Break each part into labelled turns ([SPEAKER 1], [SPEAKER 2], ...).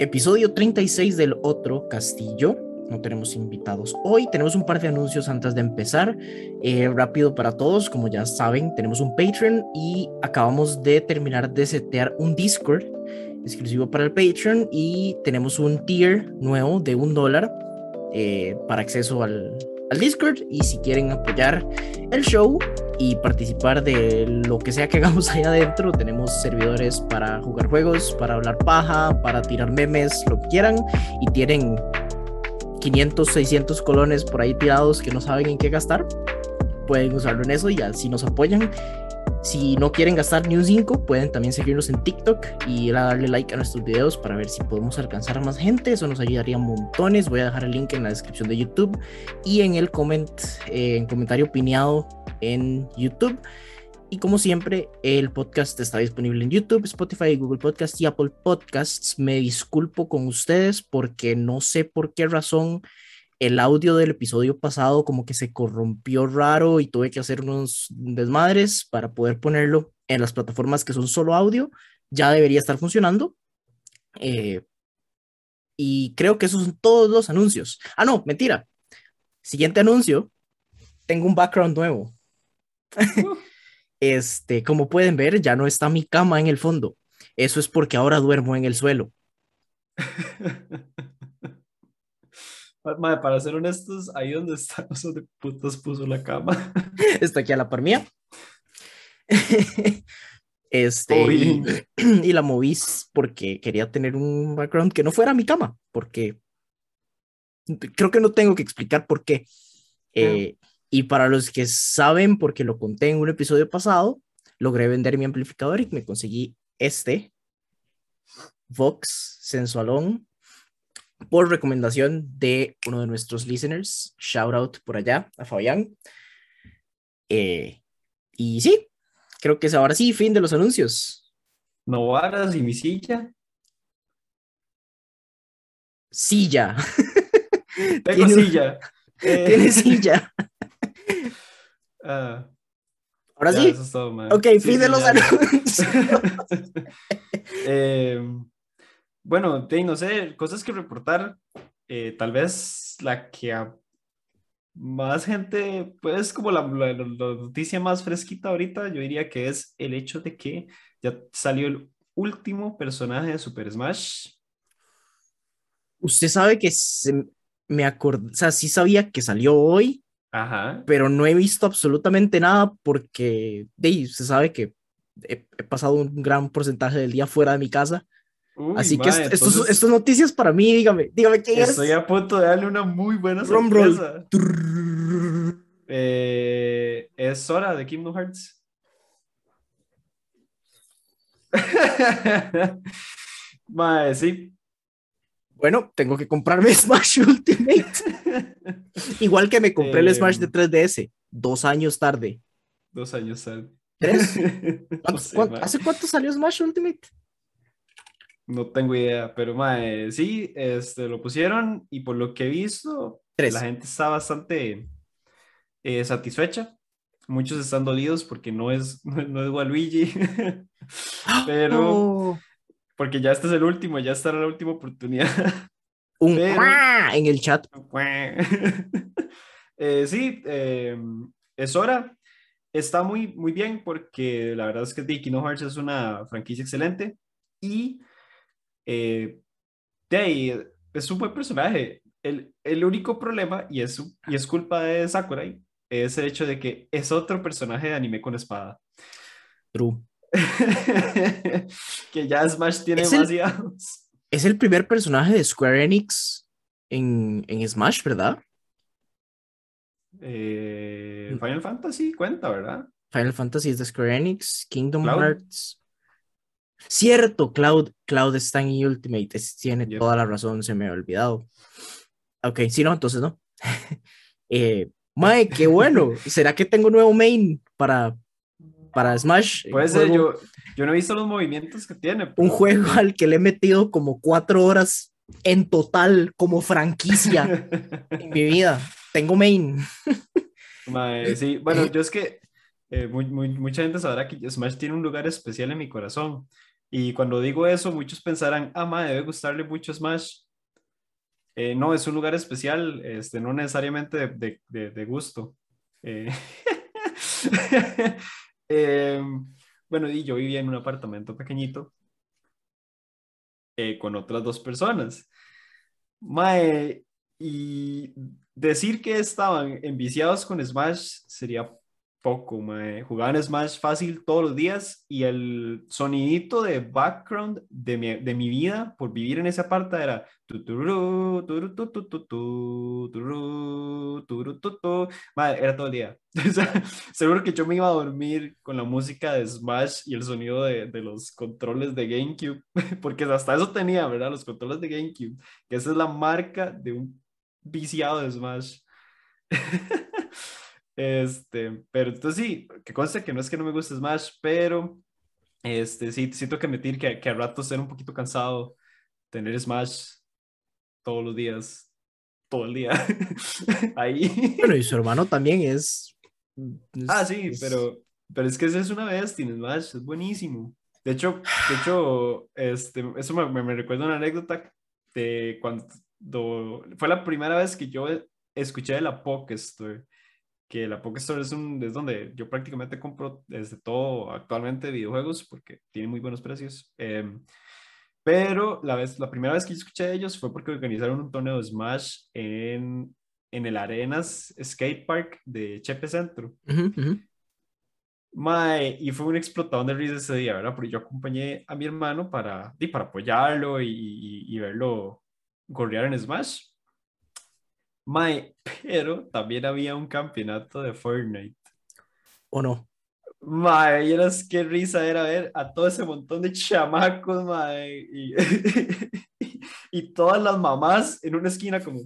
[SPEAKER 1] Episodio 36 del otro castillo. No tenemos invitados hoy. Tenemos un par de anuncios antes de empezar. Eh, rápido para todos, como ya saben, tenemos un Patreon y acabamos de terminar de setear un Discord exclusivo para el Patreon y tenemos un tier nuevo de un dólar eh, para acceso al, al Discord y si quieren apoyar el show y participar de lo que sea que hagamos ahí adentro, tenemos servidores para jugar juegos, para hablar paja, para tirar memes, lo que quieran y tienen 500, 600 colones por ahí tirados que no saben en qué gastar. Pueden usarlo en eso y así nos apoyan. Si no quieren gastar ni un 5, pueden también seguirnos en TikTok y darle like a nuestros videos para ver si podemos alcanzar a más gente. Eso nos ayudaría montones. Voy a dejar el link en la descripción de YouTube y en el comment, eh, en comentario opinado en YouTube. Y como siempre, el podcast está disponible en YouTube, Spotify, Google Podcasts y Apple Podcasts. Me disculpo con ustedes porque no sé por qué razón el audio del episodio pasado como que se corrompió raro y tuve que hacer unos desmadres para poder ponerlo en las plataformas que son solo audio. Ya debería estar funcionando. Eh, y creo que esos son todos los anuncios. Ah, no, mentira. Siguiente anuncio. Tengo un background nuevo. este, como pueden ver, ya no está mi cama en el fondo. Eso es porque ahora duermo en el suelo.
[SPEAKER 2] Madre, para ser honestos, ahí donde está, de putos puso la cama.
[SPEAKER 1] Está aquí a la par mía. Este, y, y, la moví porque quería tener un background que no fuera mi cama, porque creo que no tengo que explicar por qué. Eh, y para los que saben, porque lo conté en un episodio pasado, logré vender mi amplificador y me conseguí este Vox Sensualón por recomendación de uno de nuestros listeners. Shout out por allá a Fabián. Eh, y sí, creo que es ahora sí, fin de los anuncios.
[SPEAKER 2] ¿No varas y mi silla?
[SPEAKER 1] Silla.
[SPEAKER 2] Tengo silla.
[SPEAKER 1] Tiene silla. Uh, Ahora sí. ok, fin de los anuncios.
[SPEAKER 2] eh, bueno, no sé, cosas que reportar. Eh, tal vez la que a más gente, pues como la, la, noticia más fresquita ahorita, yo diría que es el hecho de que ya salió el último personaje de Super Smash.
[SPEAKER 1] Usted sabe que se, me acordé, o sea, sí sabía que salió hoy, Ajá. pero no he visto absolutamente nada porque de, se sabe que he, he pasado un gran porcentaje del día fuera de mi casa. Así que estas noticias para mí, dígame, dígame
[SPEAKER 2] es. Estoy a punto de darle una muy buena sorpresa. Eh, es hora de Kingdom Hearts. Mae, sí.
[SPEAKER 1] Bueno, tengo que comprarme Smash Ultimate. Igual que me compré el Smash de 3DS, em, dos años tarde.
[SPEAKER 2] Dos años tarde.
[SPEAKER 1] ¿Tres? ¿Hace cuánto salió Smash Ultimate?
[SPEAKER 2] No tengo idea, pero mae, sí, este, lo pusieron y por lo que he visto, la gente está bastante eh, satisfecha. Muchos están dolidos porque no es, no, es Waluigi, pero oh. porque ya este es el último, ya estará la última oportunidad.
[SPEAKER 1] Un en el chat.
[SPEAKER 2] eh, sí, em, es hora. Está muy, muy bien porque la verdad es que The Kingdom Hearts es una franquicia excelente y eh, de ahí, es un buen personaje. El, el único problema, y es, y es culpa de Sakurai, es el hecho de que es otro personaje de anime con espada.
[SPEAKER 1] True.
[SPEAKER 2] que ya Smash tiene ¿Es demasiados.
[SPEAKER 1] es el primer personaje de Square Enix en, en Smash, ¿verdad?
[SPEAKER 2] Eh, Final Fantasy cuenta, ¿verdad?
[SPEAKER 1] Final Fantasy es de Square Enix, Kingdom Hearts. Cierto, Cloud, Cloud está en Ultimate, tiene toda la razón, se me ha olvidado. Ok, si no, entonces no. eh, Mae, qué bueno. ¿Será que tengo nuevo main para, para Smash?
[SPEAKER 2] Puede ser, yo, yo no he visto los movimientos que tiene.
[SPEAKER 1] Un juego al que le he metido como cuatro horas en total como franquicia en mi vida. Tengo main.
[SPEAKER 2] Mae, sí, bueno, yo es que eh, mucha gente sabrá que Smash tiene un lugar especial en mi corazón Y cuando digo eso, muchos pensarán, ah, madre, debe gustarle mucho Smash. Eh, no, es un lugar especial, este, no necesariamente de, de, de gusto. Eh, em, bueno, y yo vivía en un apartamento pequeñito eh, con otras dos personas. Mae, y decir que estaban enviciados con Smash sería poco, mae. Jugaban Smash fácil todos los días y el sonidito de background de mi, de mi vida por vivir en esa parte era era todo el día. seguro que yo me iba a dormir con la música de Smash y el sonido de, de los controles de GameCube, porque hasta eso tenía, ¿verdad? Los controles de GameCube, que esa es la marca de un viciado de Smash. Este, pero entonces sí, que conste que no es que no me guste Smash, pero este, sí, siento que admitir que, que a ratos ser un poquito cansado tener Smash todos los días, todo el día, ahí.
[SPEAKER 1] Bueno, y su hermano también es...
[SPEAKER 2] ah, sí, pero, pero es que ese es una bestia en Smash, es buenísimo. De hecho, de hecho este, eso me, me, recuerda una anécdota de cuando fue la primera vez que yo escuché de la Pokestore que la Pokestore es, un, es donde yo prácticamente compro desde todo actualmente videojuegos porque tiene muy buenos precios. Em, pero la, vez, la primera vez que yo escuché de ellos fue porque organizaron un torneo de Smash en, en el Arenas Skate Park de Chepe Centro. y fue un explotador de risa ese día, ¿verdad? Porque yo acompañé a mi hermano para, para apoyarlo y, y, y verlo gorrear en Smash. Mae, pero también había un campeonato de Fortnite.
[SPEAKER 1] ¿O no?
[SPEAKER 2] Mae, eras qué risa era ver a todo ese montón de chamacos, mae, y, y todas las mamás en una esquina como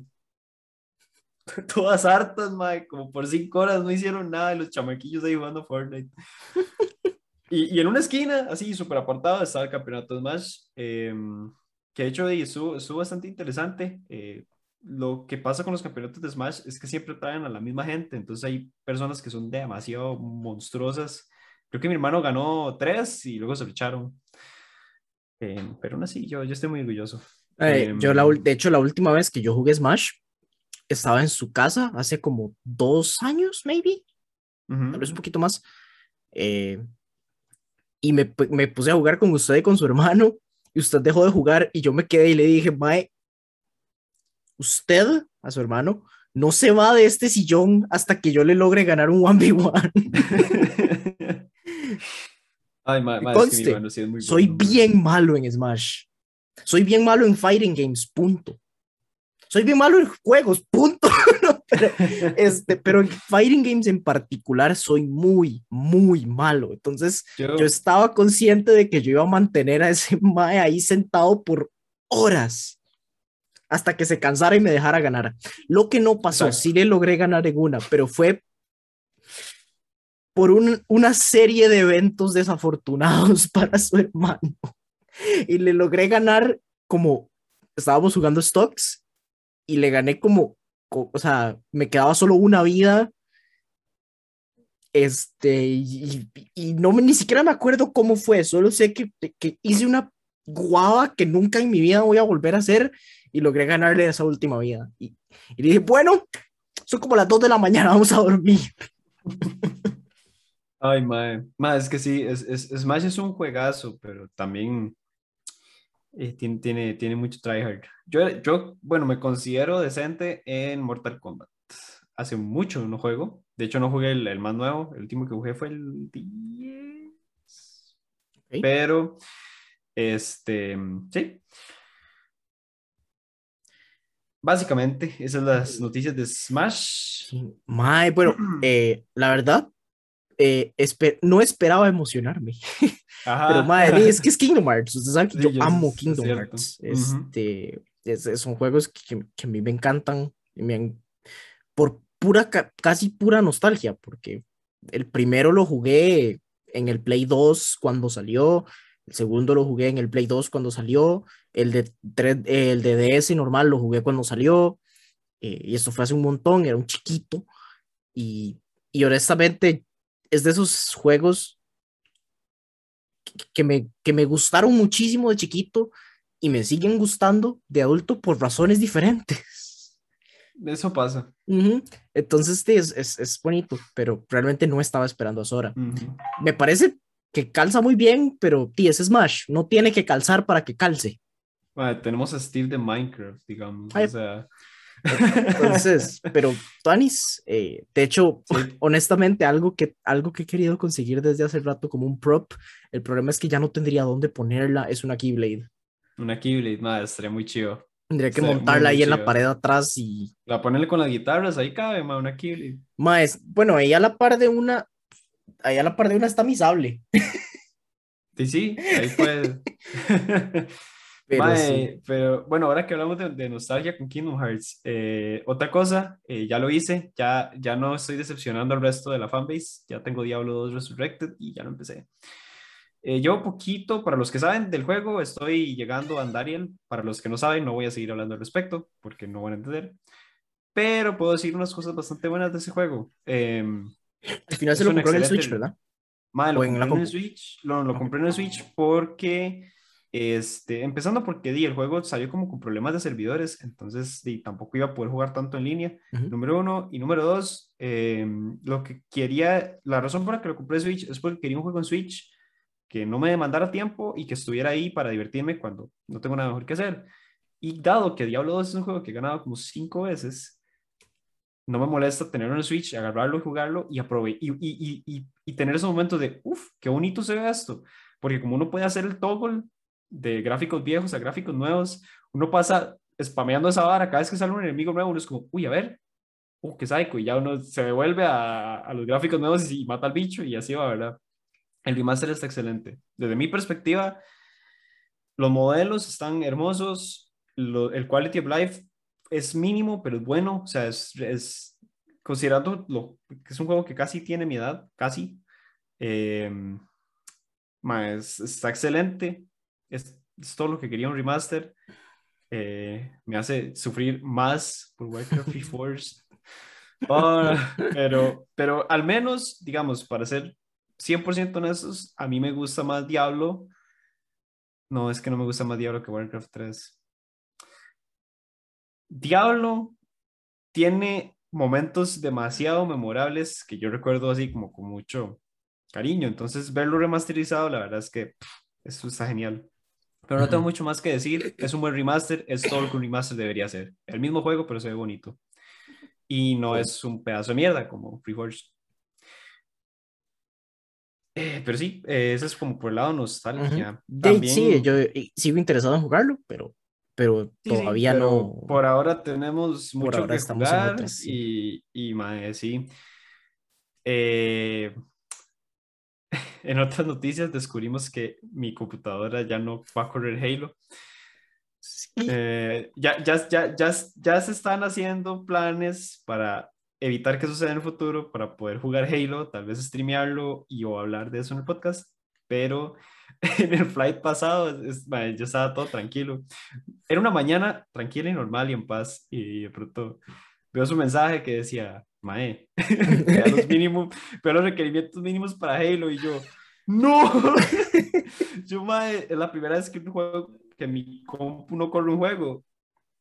[SPEAKER 2] todas hartas, mae, como por cinco horas no hicieron nada y los chamaquillos ahí jugando Fortnite. Y, y en una esquina, así súper apartado, estaba el campeonato de Smash, em, que de hecho estuvo bastante interesante. Eh, lo que pasa con los campeonatos de Smash es que siempre traen a la misma gente, entonces hay personas que son demasiado monstruosas. Creo que mi hermano ganó tres y luego se lucharon. Eh, pero aún así, yo, yo estoy muy orgulloso.
[SPEAKER 1] Eh, yo, la, de hecho, la última vez que yo jugué Smash, estaba en su casa hace como dos años, maybe, tal vez un poquito más. Eh, y me, me, puse a jugar con usted y con su hermano, y usted dejó de jugar, y yo me quedé y le dije, Mae, usted, a su hermano, no se va de este sillón hasta que yo le logre ganar un 1v1.
[SPEAKER 2] Ay,
[SPEAKER 1] soy bien malo en Smash. Soy bien malo en fighting games, punto. Soy bien malo en juegos, punto. pero, este, pero en fighting games en particular soy muy, muy malo. Entonces, yo, yo estaba consciente de que yo iba a mantener a ese mae ahí sentado por horas hasta que se cansara y me dejara ganar. Lo que no pasó, sí le logré ganar en una, pero fue por una serie de eventos desafortunados para su hermano. Y le logré ganar como estábamos jugando stocks y le gané como, o sea, me quedaba solo una vida. Este, y, no ni siquiera me acuerdo cómo fue, solo sé que, que hice una guava que nunca en mi vida voy a volver a hacer y logré ganarle esa última vida. Y, y dije, bueno, son como las 2 de la mañana, vamos a dormir.
[SPEAKER 2] Ay, mae. mae es que sí, es, es, Smash es un juegazo, pero también eh, tiene, tiene, tiene mucho tryhard. Yo, yo, bueno, me considero decente en Mortal Kombat. Hace mucho no juego. De hecho, no jugué el, el más nuevo. El último que jugué fue el 10. Pero, este, sí. Básicamente, esas son las noticias de Smash.
[SPEAKER 1] Mae, bueno, eh, la verdad, eh, no esperaba emocionarme. Pero madre, es que es Kingdom Hearts. Usted sabe que yo, amo Kingdom Hearts. Este, son juegos que, que, a mí me encantan. Me por pura, casi pura nostalgia, porque el primero lo jugué en el Play 2 cuando salió. El segundo lo jugué en el Play 2 cuando salió. El de, el de DS normal lo jugué cuando salió. Eh, y esto fue hace un montón, era un chiquito. Y, y honestamente es de esos juegos que me, que me gustaron muchísimo de chiquito y me siguen gustando de adulto por razones diferentes.
[SPEAKER 2] Eso pasa.
[SPEAKER 1] Entonces, sí, es, es, es, bonito, pero realmente no estaba esperando a Sora. Me parece que calza muy bien, pero tí, es Smash, no tiene que calzar para que calce.
[SPEAKER 2] tenemos a Steve de Minecraft, digamos. o sea...
[SPEAKER 1] Entonces, pero Tanis, eh, de hecho, honestamente, algo que, algo que he querido conseguir desde hace rato como un prop, el problema es que ya no tendría dónde ponerla, es una Keyblade.
[SPEAKER 2] Una Keyblade, madre, estaría muy chido.
[SPEAKER 1] Tendría que montarla ahí en la pared atrás y...
[SPEAKER 2] La ponerle con las guitarras, ahí cabe, ma, una Keyblade.
[SPEAKER 1] Más, bueno, ahí a la par de una, ahí a la par de una está mi sable.
[SPEAKER 2] Sí, sí, ahí puede. Pero, bueno, ahora que hablamos de, nostalgia con Kingdom Hearts, eh, otra cosa, eh, ya lo hice, ya, ya no estoy decepcionando al resto de la fanbase, ya tengo Diablo 2 Resurrected y ya lo empecé. Eh, yo poquito, para los que saben del juego, estoy llegando a Andariel, para los que no saben, no voy a seguir hablando al respecto, porque no van a entender, pero puedo decir unas cosas bastante buenas de ese juego.
[SPEAKER 1] Em, al final se lo compró en el Switch, ¿verdad?
[SPEAKER 2] lo, compré en el Switch, lo, lo compré en el Switch porque este, empezando porque di, el juego salió como con problemas de servidores, entonces di, tampoco iba a poder jugar tanto en línea, número uno. Y número dos, em, lo que quería, la razón por la que lo compré Switch es porque quería un juego en Switch que no me demandara tiempo y que estuviera ahí para divertirme cuando no tengo nada mejor que hacer. Y dado que Diablo 2 es un juego que he ganado como cinco veces, no me molesta tenerlo en el Switch, agarrarlo y jugarlo y, aprove y, y, y, y tener ese momento de, uff, qué bonito se ve esto. Porque como uno puede hacer el toggle de gráficos viejos a gráficos nuevos, uno pasa spameando esa vara, cada vez que sale un enemigo nuevo, uno es como, uy, a ver, uh, qué psycho, y ya uno se devuelve a, a los gráficos nuevos y, mata al bicho y así va, ¿verdad? El remaster está excelente. Desde mi perspectiva, los modelos están hermosos, el quality of life es mínimo, pero es bueno, o sea, es, es considerando lo, que es un juego que casi tiene mi edad, casi, eh, está excelente es, todo lo que quería un remaster. Eh, me hace sufrir más por Warcraft Reforged. Ah, pero, pero al menos, digamos, para ser 100% honestos, a mí me gusta más Diablo. No, es que no me gusta más Diablo que Warcraft 3. Diablo tiene momentos demasiado memorables que yo recuerdo así como con mucho cariño. Entonces, verlo remasterizado, la verdad es que eso está genial. Pero no tengo mucho más que decir. Es un buen remaster, es todo lo que un remaster debería ser. El mismo juego, pero se ve bonito. Y no es un pedazo de mierda como Freeforge. Eh, pero sí, eh, eso es como por el lado nostalgia.
[SPEAKER 1] También... Sí, yo sigo interesado en jugarlo, pero, pero todavía no.
[SPEAKER 2] Por ahora tenemos mucho que jugar y, y mae, sí. Eh, en otras noticias descubrimos que mi computadora ya no va a correr Halo. Eh, ya, ya, ya, ya, ya se están haciendo planes para evitar que suceda en el futuro, para poder jugar Halo, tal vez streamearlo y o hablar de eso en el podcast, pero en el flight pasado yo estaba todo tranquilo. Era una mañana tranquila y normal y en paz y de pronto veo su mensaje que decía, Mae, los mínimos, los requerimientos mínimos para Halo y yo, no, yo Mae, es la primera vez que un juego, que mi compu no corre un juego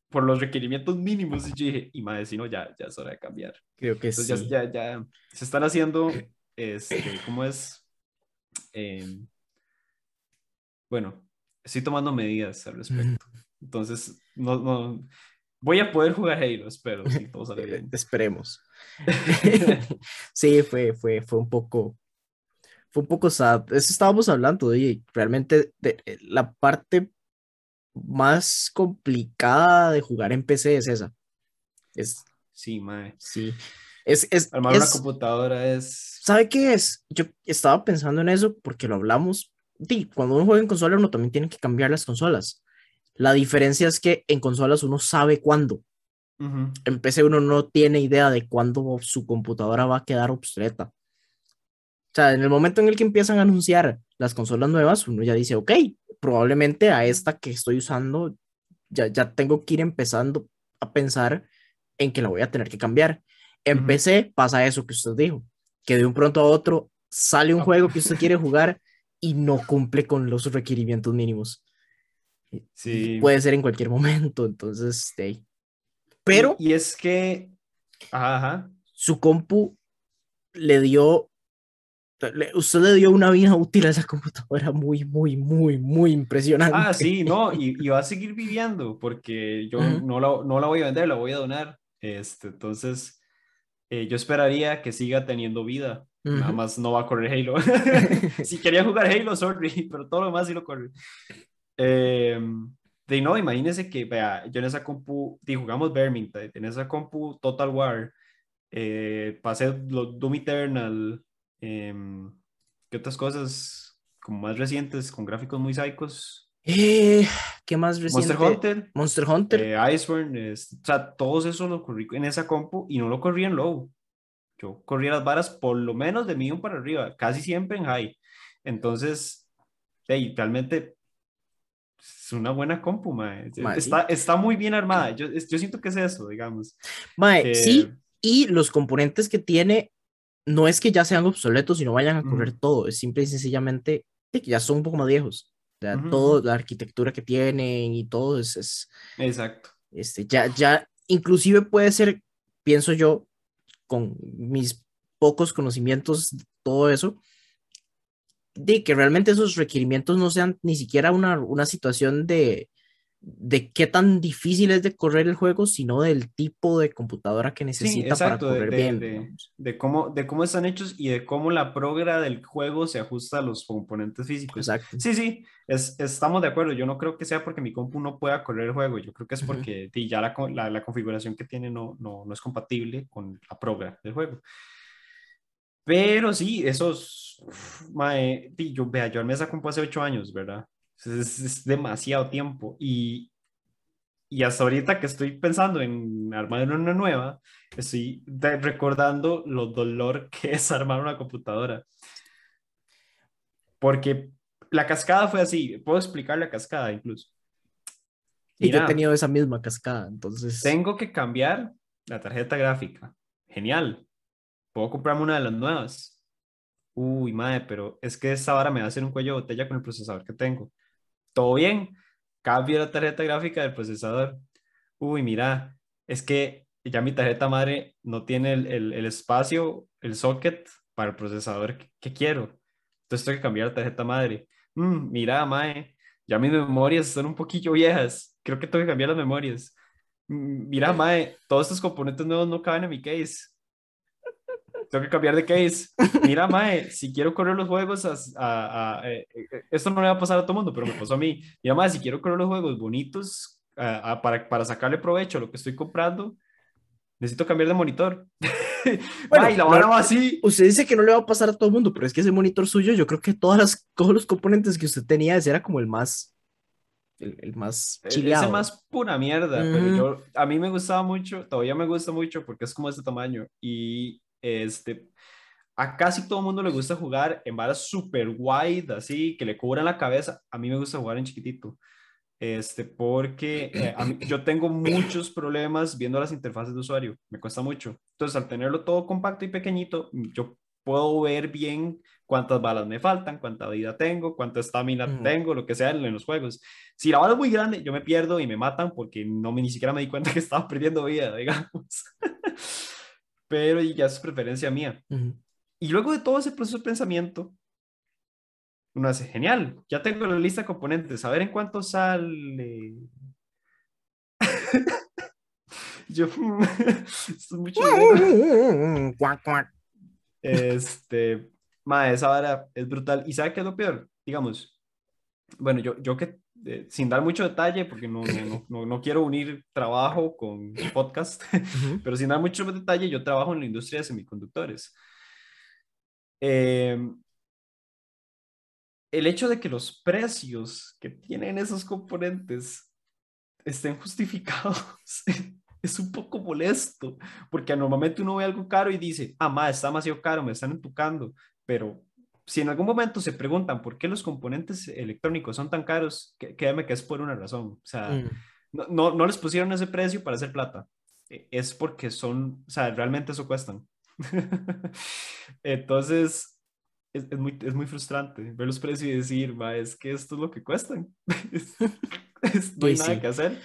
[SPEAKER 2] por los requerimientos mínimos y yo dije, y Mae, si no, ya, ya es hora de cambiar.
[SPEAKER 1] Creo que sí.
[SPEAKER 2] Ya, ya, ya, se están haciendo, este, ¿cómo es? Em, bueno, estoy tomando medidas al respecto. Entonces, no, no, voy a poder jugar Halo, espero, si todo sale bien.
[SPEAKER 1] Esperemos. sí, fue, fue, fue un poco, fue un poco sad. Eso estábamos hablando, de realmente de, eh, la parte más complicada de jugar en PC es esa. Es,
[SPEAKER 2] sí, mae.
[SPEAKER 1] Sí. Es, es,
[SPEAKER 2] Armar una computadora es...
[SPEAKER 1] ¿Sabe qué es? Yo estaba pensando en eso porque lo hablamos. Sí, cuando uno juega en consola, uno también tiene que cambiar las consolas. La diferencia es que en consolas uno sabe cuándo. En PC uno no tiene idea de cuándo su computadora va a quedar obsoleta. O sea, en el momento en el que empiezan a anunciar las consolas nuevas, uno ya dice, ok, probablemente a esta que estoy usando ya, ya tengo que ir empezando a pensar en que la voy a tener que cambiar. En PC pasa eso que usted dijo, que de un pronto a otro sale un juego que usted quiere jugar y no cumple con los requerimientos mínimos.
[SPEAKER 2] Sí.
[SPEAKER 1] Puede ser en cualquier momento, entonces, hey. pero...
[SPEAKER 2] Y, es que, ajá,
[SPEAKER 1] su compu le dio, usted le dio una vida útil a esa computadora muy, muy, muy, muy impresionante.
[SPEAKER 2] Ah, sí, no, y, va a seguir viviendo porque yo no, la, no la voy a vender, la voy a donar. Este, entonces, eh, yo esperaría que siga teniendo vida. Nada más no va a correr Halo. si quería jugar Halo, sorry, pero todo lo demás sí lo corre. Eh, de no, imagínese que, vea, yo en esa compu, di, jugamos Vermintide, en esa compu Total War, eh, pasé los Doom Eternal, em, ¿qué otras cosas como más recientes, con gráficos muy psicos?
[SPEAKER 1] Eh, ¿Qué más reciente?
[SPEAKER 2] Monster Hunter.
[SPEAKER 1] Monster Hunter.
[SPEAKER 2] Eh, Iceborne, o sea, todos esos los corrí en esa compu y no lo corrí en low. Yo corría las varas por lo menos de medium para arriba, casi siempre en high. Entonces, hey, realmente es una buena compu, mae. está, está muy bien armada. Yo, yo siento que es eso, digamos.
[SPEAKER 1] Mae, sí, y los componentes que tiene no es que ya sean obsoletos y no vayan a correr todo, es simple y sencillamente que ya son un poco más viejos. Ya Todo, la arquitectura que tienen y todo es, es
[SPEAKER 2] Exacto.
[SPEAKER 1] Este, ya, ya, inclusive puede ser, pienso yo, con mis pocos conocimientos, todo eso, de que realmente esos requerimientos no sean ni siquiera una, una situación de, de qué tan difícil es de correr el juego, sino del tipo de computadora que necesita para correr
[SPEAKER 2] de,
[SPEAKER 1] bien.
[SPEAKER 2] De, cómo, de cómo están hechos y de cómo la progra del juego se ajusta a los componentes físicos. Sí, sí, es, estamos de acuerdo. Yo no creo que sea porque mi compu no pueda correr el juego. Yo creo que es porque ya la, la, la, configuración que tiene no, no, no es compatible con la progra del juego. Pero sí, esos, mae, yo, vea, yo armé esa compu hace ocho años, ¿verdad? Es, demasiado tiempo. Y, y hasta ahorita que estoy pensando en armar una nueva, estoy recordando lo dolor que es armar una computadora. Porque la cascada fue así. Puedo explicar la cascada incluso.
[SPEAKER 1] y yo he tenido esa misma cascada, entonces.
[SPEAKER 2] Tengo que cambiar la tarjeta gráfica. Genial. Puedo comprarme una de las nuevas. Uy, madre, pero es que esta vara me va a hacer un cuello de botella con el procesador que tengo todo bien, cambio la tarjeta gráfica del procesador. Uy, mira, es que ya mi tarjeta madre no tiene el, espacio, el socket para el procesador que, quiero. Entonces tengo que cambiar la tarjeta madre. Mm, mira, mae, ya mis memorias son un poquillo viejas. Creo que tengo que cambiar las memorias. Mm, mira, mae, todos estos componentes nuevos no caben en mi case tengo que cambiar de case. Mira, Mae, si quiero correr los juegos, a, eh, eh, esto no le va a pasar a todo el mundo, pero me pasó a mí. Mira, Mae, si quiero correr los juegos bonitos para, para sacarle provecho a lo que estoy comprando, necesito cambiar de monitor.
[SPEAKER 1] Bueno, y la va así. Usted dice que no le va a pasar a todo el mundo, pero es que ese monitor suyo, yo creo que todas las, todos los componentes que usted tenía, ese era como el más, el, el más
[SPEAKER 2] e, chileado. Ese más pura mierda, pero yo, a mí me gustaba mucho, todavía me gusta mucho porque es como este tamaño y este, a casi todo el mundo le gusta jugar en varas super wide, así, que le cubran la cabeza. A mí me gusta jugar en chiquitito. Este, porque eh, yo tengo muchos problemas viendo las interfaces de usuario, me cuesta mucho. Entonces, al tenerlo todo compacto y pequeñito, yo puedo ver bien cuántas balas me faltan, cuánta vida tengo, cuánta estamina tengo, lo que sea en los juegos. Si la bala es muy grande, yo me pierdo y me matan porque no me, ni siquiera me di cuenta que estaba perdiendo vida, digamos pero ya es preferencia mía. Y luego de todo ese proceso de pensamiento, uno hace, genial, ya tengo la lista de componentes, a ver en cuánto sale. Yo, esto es mucho Este, ma, esa vara es brutal. ¿Y sabe qué es lo peor? Digamos, bueno, yo, yo que eh, sin dar mucho detalle, porque no, no, no, no, quiero unir trabajo con podcast, pero sin dar mucho detalle, yo trabajo en la industria de semiconductores. Em, el hecho de que los precios que tienen esos componentes estén justificados es un poco molesto, porque normalmente uno ve algo caro y dice, ah, ma, está demasiado caro, me están entucando, pero si en algún momento se preguntan por qué los componentes electrónicos son tan caros, créanme que es por una razón. O sea, mm. no, no, les pusieron ese precio para hacer plata. E, es porque son, o sea, realmente eso cuestan. Entonces, es, es muy, es muy frustrante ver los precios y decir, ma, es que esto es lo que cuestan. Es- es- no hay
[SPEAKER 1] Sí,
[SPEAKER 2] nada
[SPEAKER 1] sí.
[SPEAKER 2] que hacer.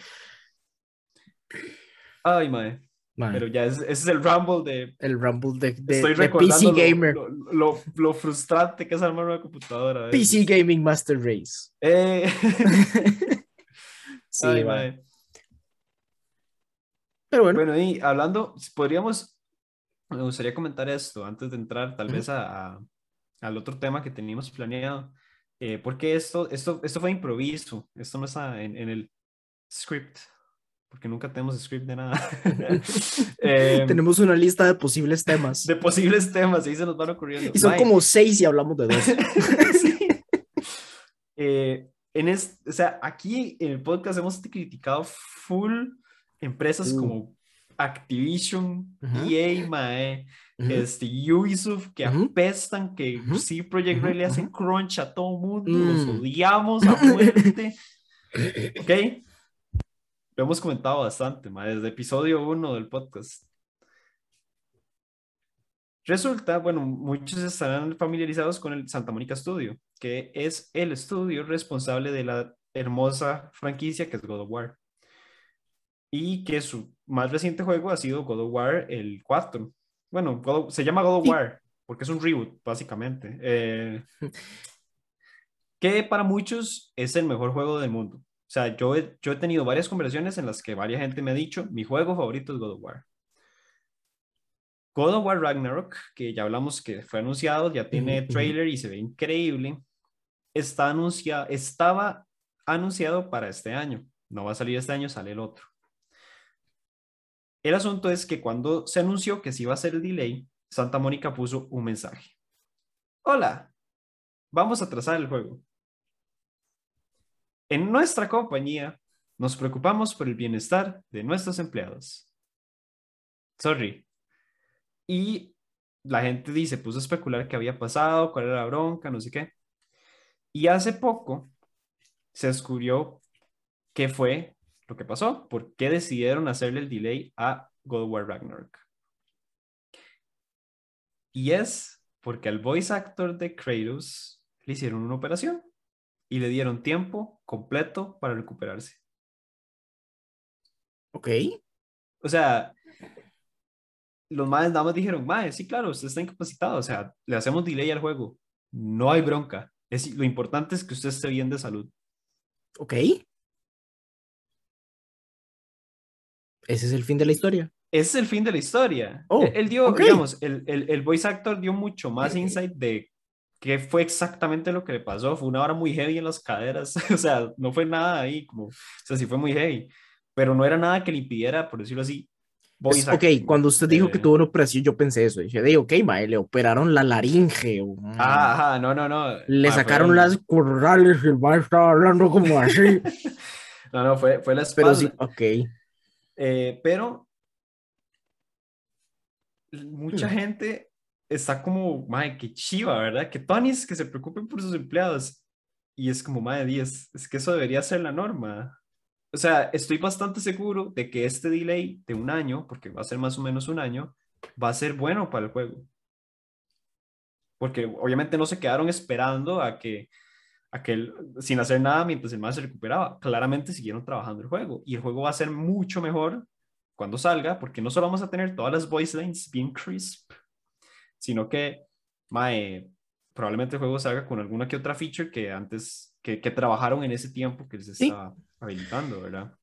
[SPEAKER 2] Ay, mae.
[SPEAKER 1] Mae,
[SPEAKER 2] Pero ya es- ese es el rumble de,
[SPEAKER 1] el Rumble de, de,
[SPEAKER 2] Estoy
[SPEAKER 1] de PC
[SPEAKER 2] recordando lo-
[SPEAKER 1] Gamer.
[SPEAKER 2] Lo, lo- lo frustrante que es armar una computadora. a
[SPEAKER 1] PC. Gaming Master Race.
[SPEAKER 2] Eh,
[SPEAKER 1] Sí,
[SPEAKER 2] ay,
[SPEAKER 1] mae.
[SPEAKER 2] mae.
[SPEAKER 1] Pero bueno,
[SPEAKER 2] Bueno, y hablando, podríamos, me gustaría comentar esto antes de entrar tal
[SPEAKER 1] Ujú.
[SPEAKER 2] vez a, a- al otro tema que teníamos planeado. Eh, porque esto, esto, esto fue improviso, esto no está en, en el script, porque nunca tenemos script de nada. Em,
[SPEAKER 1] tenemos una lista de posibles temas.
[SPEAKER 2] de posibles temas, ahí se nos van ocurriendo.
[SPEAKER 1] y son como seis y hablamos de dos.
[SPEAKER 2] Sí. Eh, en es, o sea, aquí en el podcast hemos criticado full empresas
[SPEAKER 1] Uh.
[SPEAKER 2] como Activision,
[SPEAKER 1] Ujú.
[SPEAKER 2] EA, mae, este, Ubisoft, que
[SPEAKER 1] Ujú.
[SPEAKER 2] apestan, que sí, Project Red le hacen crunch a todo mundo, los
[SPEAKER 1] Mm.
[SPEAKER 2] odiamos a muerte. ¿Ok? Lo hemos comentado bastante, mae, desde episodio 1 del podcast. Resulta, bueno, muchos estarán familiarizados con el Santa Mónica Studio, que es el estudio responsable de la hermosa franquicia que es God of War. Y que su más reciente juego ha sido God of War el 4. Bueno, God of- se llama God of
[SPEAKER 1] Sí.
[SPEAKER 2] War porque es un reboot, básicamente. Eh, que para muchos es el mejor juego del mundo. O sea, yo he, yo he tenido varias conversaciones en las que varias gente me ha dicho, mi juego favorito es God of War. God of War Ragnarok, que ya hablamos que fue anunciado, ya tiene trailer y se ve increíble, está anunciado, estaba anunciado para este año. No va a salir este año, sale el otro. El asunto es que cuando se anunció que se iba a hacer el delay, Santa Mónica puso un mensaje. Hola, vamos a trazar el juego. En nuestra compañía nos preocupamos por el bienestar de nuestros empleados. Sorry. Y la gente dice, puso a especular qué había pasado, cuál era la bronca, no sé qué. Y hace poco se descubrió qué fue lo que pasó, por qué decidieron hacerle el delay a God War Ragnarok. Y es porque al voice actor de Kratos le hicieron una operación y le dieron tiempo completo para recuperarse.
[SPEAKER 1] ok.
[SPEAKER 2] O sea, los maes nada más dijeron, mae, sí, claro, usted está incapacitado, o sea, le hacemos delay al juego. No hay bronca. Es, lo importante es que usted esté bien de salud.
[SPEAKER 1] Ok. Ese es el fin de la historia.
[SPEAKER 2] Ese es el fin de la historia.
[SPEAKER 1] Oh,
[SPEAKER 2] él, él dio,
[SPEAKER 1] ok.
[SPEAKER 2] digamos, el, el, el voice actor dio mucho más insight de qué fue exactamente lo que le pasó. Fue una hora muy heavy en las caderas. o sea, no fue nada ahí, como, o sea, sí fue muy heavy. Pero no era nada que le impidiera, por decirlo así, voice
[SPEAKER 1] Es- ok, cuando usted dijo que
[SPEAKER 2] Eh,
[SPEAKER 1] tuvo una operación, yo pensé eso. Dije, ok, mae, le operaron la laringe. o,
[SPEAKER 2] Ah, ajá, no, no, no.
[SPEAKER 1] le
[SPEAKER 2] Ma,
[SPEAKER 1] sacaron
[SPEAKER 2] fueron-
[SPEAKER 1] las corrales y el mae estaba hablando como así.
[SPEAKER 2] No, no, fue, fue la
[SPEAKER 1] Pero
[SPEAKER 2] espalda.
[SPEAKER 1] sí, ok.
[SPEAKER 2] Eh, pero mucha
[SPEAKER 1] Hmm.
[SPEAKER 2] gente está como, madre, qué chiva, ¿verdad? Que Tonys que se preocupen por sus empleados. Y es como, madre, 10, es que eso debería ser la norma. O sea, estoy bastante seguro de que este delay de un año, porque va a ser más o menos un año, va a ser bueno para el juego. Porque obviamente no se quedaron esperando a que, a que el- sin hacer nada mientras el más se recuperaba. Claramente siguieron trabajando el juego. Y el juego va a ser mucho mejor cuando salga, porque no solo vamos a tener todas las voice lines bien crisp, sino que mae, probablemente el juego salga con alguna que otra feature que antes, que, que trabajaron en ese tiempo que se
[SPEAKER 1] Sí.
[SPEAKER 2] estaba habilitando, ¿verdad?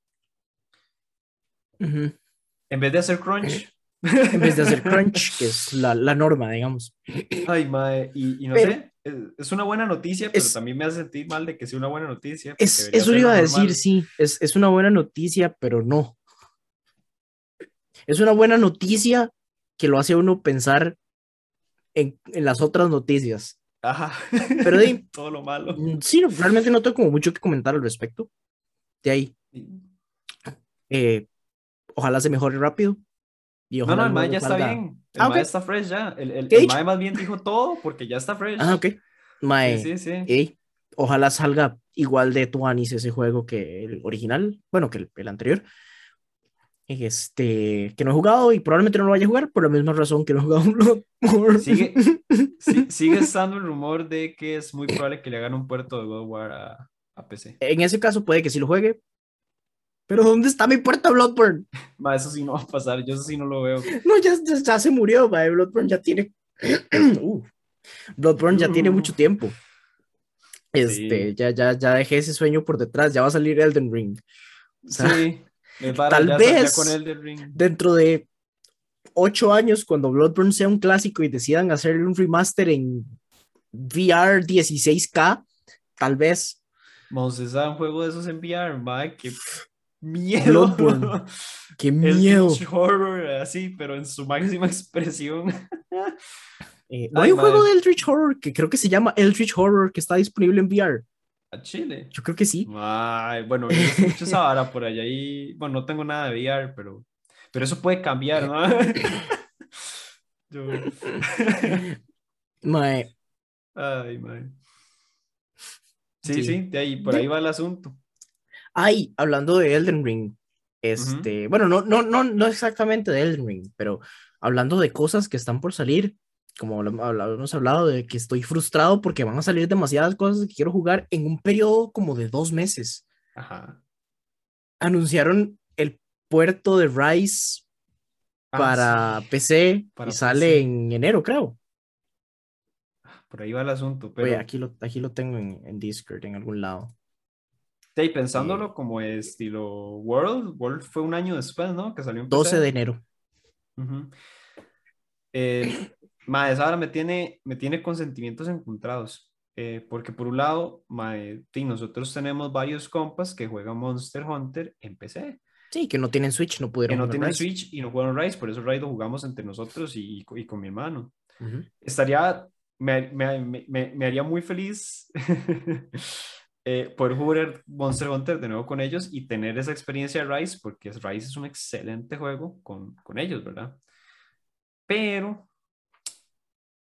[SPEAKER 2] En vez de hacer crunch,
[SPEAKER 1] En vez de hacer crunch, que es la, la norma, digamos.
[SPEAKER 2] ay, mae, y, y no
[SPEAKER 1] Pero-
[SPEAKER 2] sé, es, es una buena noticia, pero
[SPEAKER 1] Es-
[SPEAKER 2] también me hace sentir mal de que sea una buena noticia.
[SPEAKER 1] Es, eso iba a decir,
[SPEAKER 2] normal.
[SPEAKER 1] sí, es, es una buena noticia, pero no. Es una buena noticia que lo hace a uno pensar en, en las otras noticias.
[SPEAKER 2] Ajá.
[SPEAKER 1] Pero de-
[SPEAKER 2] todo lo malo.
[SPEAKER 1] Mm, Sí, no, realmente no tengo como mucho que comentar al respecto. De ahí, eh, ojalá se mejore rápido. Y
[SPEAKER 2] No,
[SPEAKER 1] ojalá
[SPEAKER 2] no, el mae ya está
[SPEAKER 1] salga-
[SPEAKER 2] bien. El
[SPEAKER 1] Ah,
[SPEAKER 2] mae
[SPEAKER 1] ok.
[SPEAKER 2] está fresh ya. El, el,
[SPEAKER 1] ¿Qué
[SPEAKER 2] el mae más bien dijo todo porque ya está fresh.
[SPEAKER 1] Ah, ok. Mae,
[SPEAKER 2] Sí, sí, sí.
[SPEAKER 1] ey, ojalá salga igual de Tuanis ese juego que el original, bueno, que el, el anterior. Este, que no he jugado y probablemente no lo vaya a jugar por la misma razón que no he jugado Bloodborne.
[SPEAKER 2] Sigue, sí, sigue estando el rumor de que es muy probable que le hagan un puerto de God of War a, a PC.
[SPEAKER 1] En ese caso puede que sí lo juegue. Pero ¿dónde está mi puerta Bloodborne?
[SPEAKER 2] Ma, eso sí no va a pasar, yo eso sí no lo veo.
[SPEAKER 1] No, ya, ya, ya se murió, ma, Bloodborne ya tiene... Uh, Bloodborne ya tiene mucho tiempo. Este,
[SPEAKER 2] Sí.
[SPEAKER 1] ya, ya, ya dejé ese sueño por detrás, ya va a salir Elden Ring. O sea,
[SPEAKER 2] sí, para
[SPEAKER 1] tal
[SPEAKER 2] ya,
[SPEAKER 1] vez-
[SPEAKER 2] ya con
[SPEAKER 1] dentro de ocho años, cuando Bloodborne sea un clásico y decidan hacerle un remaster en VR 16K, tal vez.
[SPEAKER 2] Moses un juego de esos en VR, ma, qué miedo.
[SPEAKER 1] Bloodborne. ¡Qué
[SPEAKER 2] El
[SPEAKER 1] miedo!
[SPEAKER 2] Beach horror, así, pero en su máxima expresión.
[SPEAKER 1] Eh, ¿no
[SPEAKER 2] Ay,
[SPEAKER 1] hay un juego de Eldritch Horror que creo que se llama Eldritch Horror que está disponible en VR?
[SPEAKER 2] A Chile.
[SPEAKER 1] Yo creo que sí.
[SPEAKER 2] Ay, bueno, yo escucho esa vara por allá y, bueno, no tengo nada de VR, pero, pero eso puede cambiar, ¿no? Yo-
[SPEAKER 1] Mae,
[SPEAKER 2] Ay. Sí,
[SPEAKER 1] Sí.
[SPEAKER 2] sí, de ahí, por ahí va el asunto.
[SPEAKER 1] Ay, hablando de Elden Ring, este, bueno, no, no, no, no exactamente de Elden Ring, pero hablando de cosas que están por salir, como hemos hablado de que estoy frustrado porque van a salir demasiadas cosas que quiero jugar en un periodo como de dos meses.
[SPEAKER 2] Ajá.
[SPEAKER 1] Anunciaron el puerto de Rise
[SPEAKER 2] Ah,
[SPEAKER 1] para
[SPEAKER 2] sí,
[SPEAKER 1] PC
[SPEAKER 2] para
[SPEAKER 1] y sale en enero, creo.
[SPEAKER 2] por ahí va el asunto, pero
[SPEAKER 1] Oye, aquí lo, aquí lo tengo en, en Discord, en algún lado.
[SPEAKER 2] de ahí, pensándolo como estilo World, World fue un año después, ¿no? Que salió en
[SPEAKER 1] 12
[SPEAKER 2] PC.
[SPEAKER 1] de enero.
[SPEAKER 2] Ujú. Eh, mae, esa vara me tiene, me tiene con sentimientos encontrados. eh, porque por un lado, mae, sí, nosotros tenemos varios compas que juegan Monster Hunter en PC,
[SPEAKER 1] Sí, que no tienen Switch, no
[SPEAKER 2] que
[SPEAKER 1] pudieron
[SPEAKER 2] no
[SPEAKER 1] jugar
[SPEAKER 2] tienen
[SPEAKER 1] Rise.
[SPEAKER 2] Switch y no juegan Rise, por eso Rise lo jugamos entre nosotros y, y, con mi hermano. Estaría, me, me, me- me- me haría muy feliz eh, poder jugar Monster Hunter de nuevo con ellos y tener esa experiencia de Rise, porque Rise es un excelente juego con, con ellos, ¿verdad? Pero,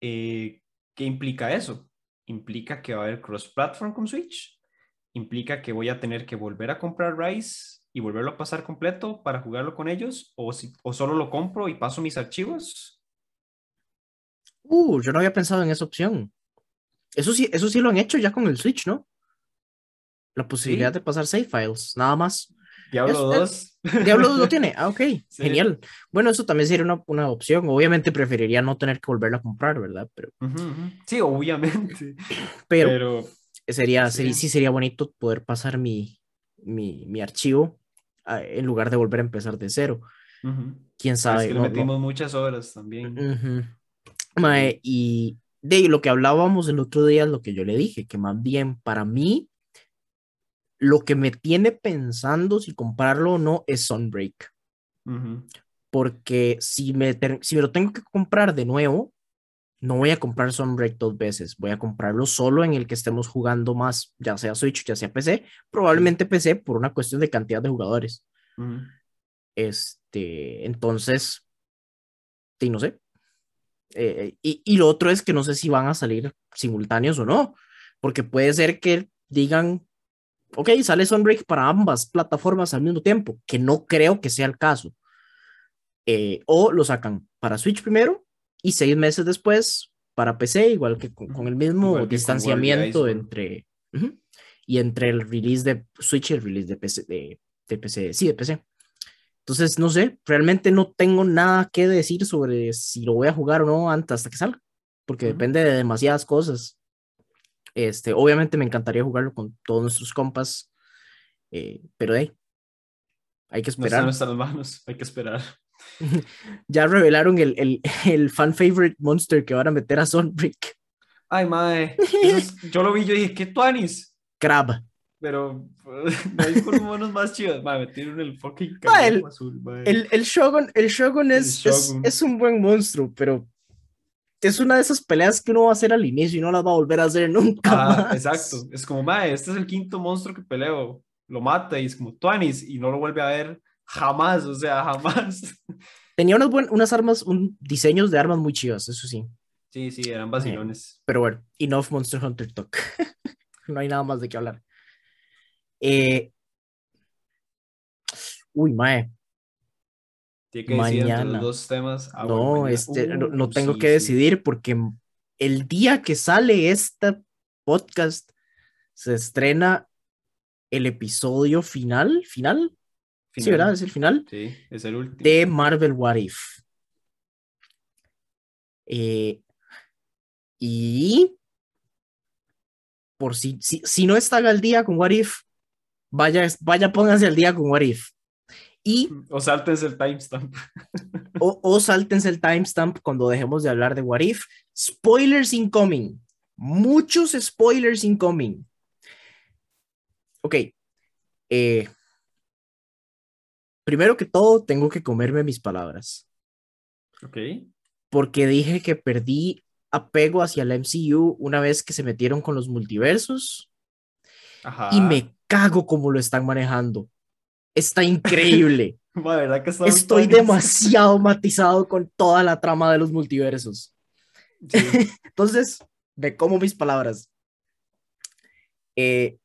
[SPEAKER 2] eh, ¿qué implica eso? Implica que va a haber cross-platform con Switch, implica que voy a tener que volver a comprar Rise y volverlo a pasar completo para jugarlo con ellos, o, si, o solo lo compro y paso mis archivos.
[SPEAKER 1] Uh, yo no había pensado en esa opción. Eso sí, eso sí lo han hecho ya con el Switch, ¿no? La posibilidad
[SPEAKER 2] Sí.
[SPEAKER 1] de pasar save files, nada más.
[SPEAKER 2] Diablo
[SPEAKER 1] Es-
[SPEAKER 2] 2.
[SPEAKER 1] Diablo 2 lo tiene. Ah, ok,
[SPEAKER 2] Sí.
[SPEAKER 1] genial. Bueno, eso también sería una, una opción. Obviamente preferiría no tener que volverla a comprar, ¿verdad? Pero.
[SPEAKER 2] Sí, obviamente.
[SPEAKER 1] pero,
[SPEAKER 2] Pero,
[SPEAKER 1] sería,
[SPEAKER 2] sí.
[SPEAKER 1] sería, sí sería bonito poder pasar mi, mi, mi archivo ah, en lugar de volver a empezar de cero. Quién sabe.
[SPEAKER 2] es que le
[SPEAKER 1] no-
[SPEAKER 2] metimos muchas horas también.
[SPEAKER 1] Mae, y de lo que hablábamos el otro día, es lo que yo le dije, que más bien para mí, lo que me tiene pensando si comprarlo o no es Sunbreak,
[SPEAKER 2] Ujú.
[SPEAKER 1] porque si me, si me lo tengo que comprar de nuevo, no voy a comprar Sunbreak dos veces, voy a comprarlo solo en el que estemos jugando más, ya sea Switch, ya sea PC, probablemente PC por una cuestión de cantidad de jugadores.
[SPEAKER 2] Ujú.
[SPEAKER 1] Este, entonces, sí, no sé. Eh, y, y lo otro es que no sé si van a salir simultáneos o no, porque puede ser que digan, ok, sale Sunbreak para ambas plataformas al mismo tiempo, que no creo que sea el caso. Eh, o lo sacan para Switch primero y seis meses después para PC, igual que con, con el mismo distanciamiento entre ujú, y entre el release de Switch y el release de PC, de, de PC, sí, de PC. Entonces, no sé, realmente no tengo nada que decir sobre si lo voy a jugar o no antes hasta que salga, porque
[SPEAKER 2] Ujú.
[SPEAKER 1] depende de demasiadas cosas. Este, obviamente me encantaría jugarlo con todos nuestros compas, eh, pero ahí, hay que
[SPEAKER 2] No
[SPEAKER 1] esperar.
[SPEAKER 2] nuestras manos, hay que esperar.
[SPEAKER 1] Ya revelaron el, el, el fan favorite monster que van a meter a Sunbreak,
[SPEAKER 2] Ay, eso es- yo lo vi, yo dije, ¿qué tuanis?
[SPEAKER 1] Crab.
[SPEAKER 2] Pero no hay por monos más chidos. Mae, metieron el fucking
[SPEAKER 1] Mae, el-
[SPEAKER 2] azul, mae.
[SPEAKER 1] El, el Shogun, el Shogun es, es-
[SPEAKER 2] Shogun.
[SPEAKER 1] es un buen monstruo, pero es una de esas peleas que uno va a hacer al inicio y no las va a volver a hacer nunca más.
[SPEAKER 2] exacto. Es como, mae, este es el quinto monstruo que peleo. Lo mata y es como tuanis y no lo vuelve a ver jamás, o sea, jamás.
[SPEAKER 1] Tenía unas, buen- unas armas, un, diseños de armas muy chivas, eso sí.
[SPEAKER 2] Sí, sí, eran vacilones.
[SPEAKER 1] Pero bueno, enough Monster Hunter Talk. no hay nada más de qué hablar. Eh, Uy, mae.
[SPEAKER 2] Tiene que decidir entre
[SPEAKER 1] Mañana.
[SPEAKER 2] los dos temas. Ah,
[SPEAKER 1] No,
[SPEAKER 2] mañana.
[SPEAKER 1] este, no,
[SPEAKER 2] Uh,
[SPEAKER 1] no tengo
[SPEAKER 2] sí,
[SPEAKER 1] que
[SPEAKER 2] sí.
[SPEAKER 1] decidir porque el día que sale este podcast se estrena el episodio final, final, sí,
[SPEAKER 2] Final.
[SPEAKER 1] ¿verdad? Es el final
[SPEAKER 2] Sí, es el último.
[SPEAKER 1] de Marvel What If. Eh, y por si, si, si no están al día con What If, vaya, vaya, pónganse al día con What If. Y
[SPEAKER 2] O sáltense el timestamp.
[SPEAKER 1] o, o sáltense el timestamp cuando dejemos de hablar de What If. Spoilers incoming. Muchos spoilers incoming. Ok. eh, primero que todo, tengo que comerme mis palabras.
[SPEAKER 2] Ok.
[SPEAKER 1] Porque dije que perdí apego hacia la MCU una vez que se metieron con los multiversos.
[SPEAKER 2] Ajá.
[SPEAKER 1] Y me cago como lo están manejando. Está increíble.
[SPEAKER 2] ¿verdad que
[SPEAKER 1] Estoy demasiado matizado con toda la trama de los multiversos.
[SPEAKER 2] Sí.
[SPEAKER 1] Entonces, me como mis palabras. Eh,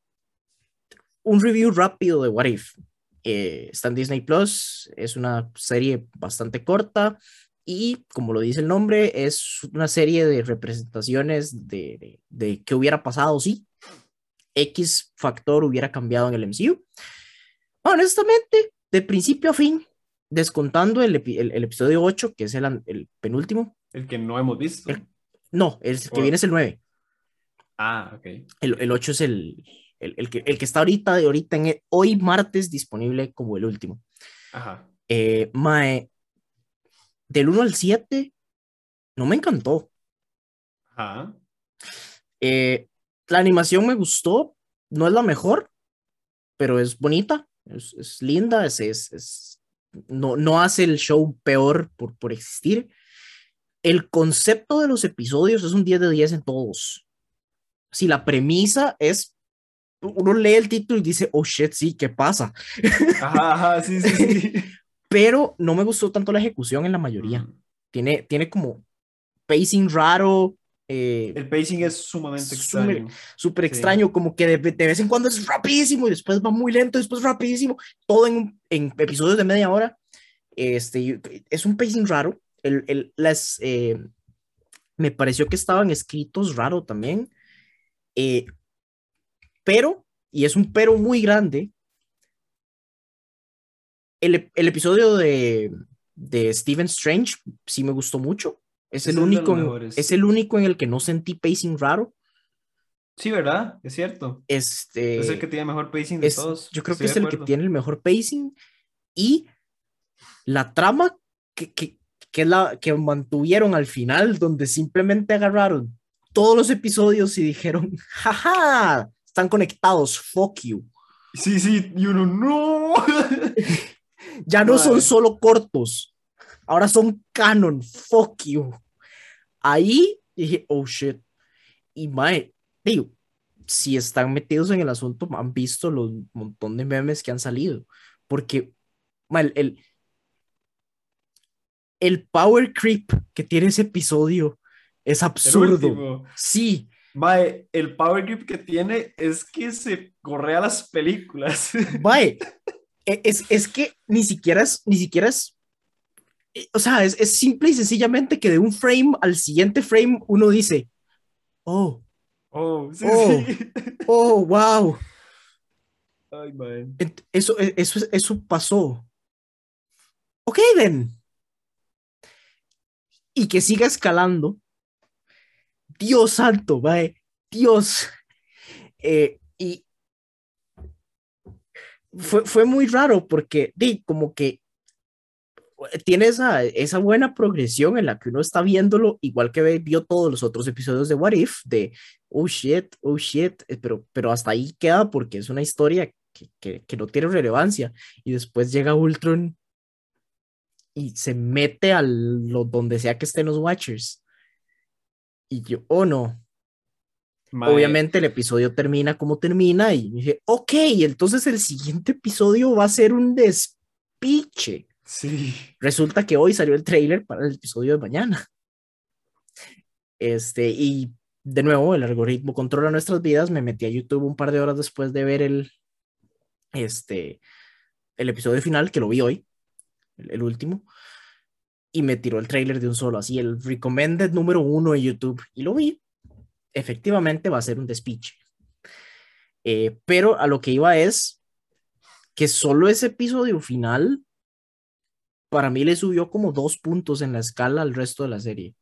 [SPEAKER 1] un review rápido de What If. Eh, está en Disney Plus, es una serie bastante corta y, como lo dice el nombre, es una serie de representaciones de, de, de qué hubiera pasado si X factor hubiera cambiado en el MCU. Honestamente, de principio a fin, descontando el, epi- el- el episodio 8, que es el, el penúltimo,
[SPEAKER 2] El que no hemos visto.
[SPEAKER 1] El- no, el que viene es el 9.
[SPEAKER 2] Ah, ok.
[SPEAKER 1] El, el 8 es el, el, el que, el que está ahorita, de ahorita en el- hoy martes disponible como el último.
[SPEAKER 2] Ajá.
[SPEAKER 1] Eh, mae, del 1 al 7 no me encantó.
[SPEAKER 2] Ajá.
[SPEAKER 1] Eh, la animación me gustó, no es la mejor, pero es bonita, es, es linda, es, es, es- no, no hace el show peor por, por existir. El concepto de los episodios es un 10 de 10 en todos. Si la premisa es, uno lee el título y dice, oh shit, sí, ¿qué pasa?
[SPEAKER 2] Ajá, ajá, sí, sí, sí.
[SPEAKER 1] Pero no me gustó tanto la ejecución en la mayoría.
[SPEAKER 2] Mm.
[SPEAKER 1] Tiene, tiene como pacing raro, eh,
[SPEAKER 2] El pacing es sumamente extraño.
[SPEAKER 1] súper
[SPEAKER 2] Sí.
[SPEAKER 1] extraño, como que de, de vez en cuando es rapidísimo y después va muy lento, después rapidísimo, todo en, en episodios de media hora. Este, es un pacing raro. El, el- las, eh, me pareció que estaban escritos raro también. Eh, pero, y es un pero muy grande, el, el episodio de, de Stephen Strange sí me gustó mucho. Es el, único en, es el único en el que no sentí pacing raro.
[SPEAKER 2] Sí, ¿verdad? Es cierto.
[SPEAKER 1] Este,
[SPEAKER 2] es el que tiene mejor pacing de
[SPEAKER 1] es-
[SPEAKER 2] todos.
[SPEAKER 1] yo creo
[SPEAKER 2] Estoy
[SPEAKER 1] que es el que tiene el mejor pacing y la trama que, que, que, la, que mantuvieron al final, donde simplemente agarraron todos los episodios y dijeron, jaja, están conectados, fuck you.
[SPEAKER 2] Sí, sí, y uno, ¡no!
[SPEAKER 1] Ya no son solo cortos, ahora son canon, fuck you. Ahí dije, oh shit. Y mae, digo, si están metidos en el asunto, han visto los montón de memes que han salido. Porque mae, el, el, power creep que tiene ese episodio es absurdo. Sí,
[SPEAKER 2] Mae, el power grip que tiene es que se correa las películas.
[SPEAKER 1] mae, e- es, es que ni siquiera es, ni siquiera es, o sea, es, es simple y sencillamente que de un frame al siguiente frame uno dice, oh,
[SPEAKER 2] Oh, sí,
[SPEAKER 1] Oh.
[SPEAKER 2] sí.
[SPEAKER 1] oh, wow,
[SPEAKER 2] Ay,
[SPEAKER 1] eso, e- eso, eso pasó. Ok, then. Y que siga escalando. Dios santo, mae. Dios. Eh, y fue, fue muy raro porque, di, como que tiene esa, esa buena progresión en la que uno está viéndolo, igual que vio todos los otros episodios de What If, de oh shit, oh shit, eh, pero, pero hasta ahí queda porque es una historia que, que, que no tiene relevancia. Y después llega Ultron y se mete a lo, donde sea que estén los Watchers. Y yo, oh no. Obviamente el episodio termina como termina y dije, ok, entonces el siguiente episodio va a ser un despiche.
[SPEAKER 2] Sí.
[SPEAKER 1] Resulta que hoy salió el trailer para el episodio de mañana. Este, y de nuevo, el algoritmo controla nuestras vidas. Me metí a YouTube un par de horas después de ver el, este, el episodio final, que lo vi hoy. el, último, y me tiró el trailer de un solo, así, el recommended número uno en YouTube, y lo vi. Efectivamente va a ser un despiche. Eh, pero a lo que iba es que solo ese episodio final para mí le subió como dos puntos en la escala al resto de la serie.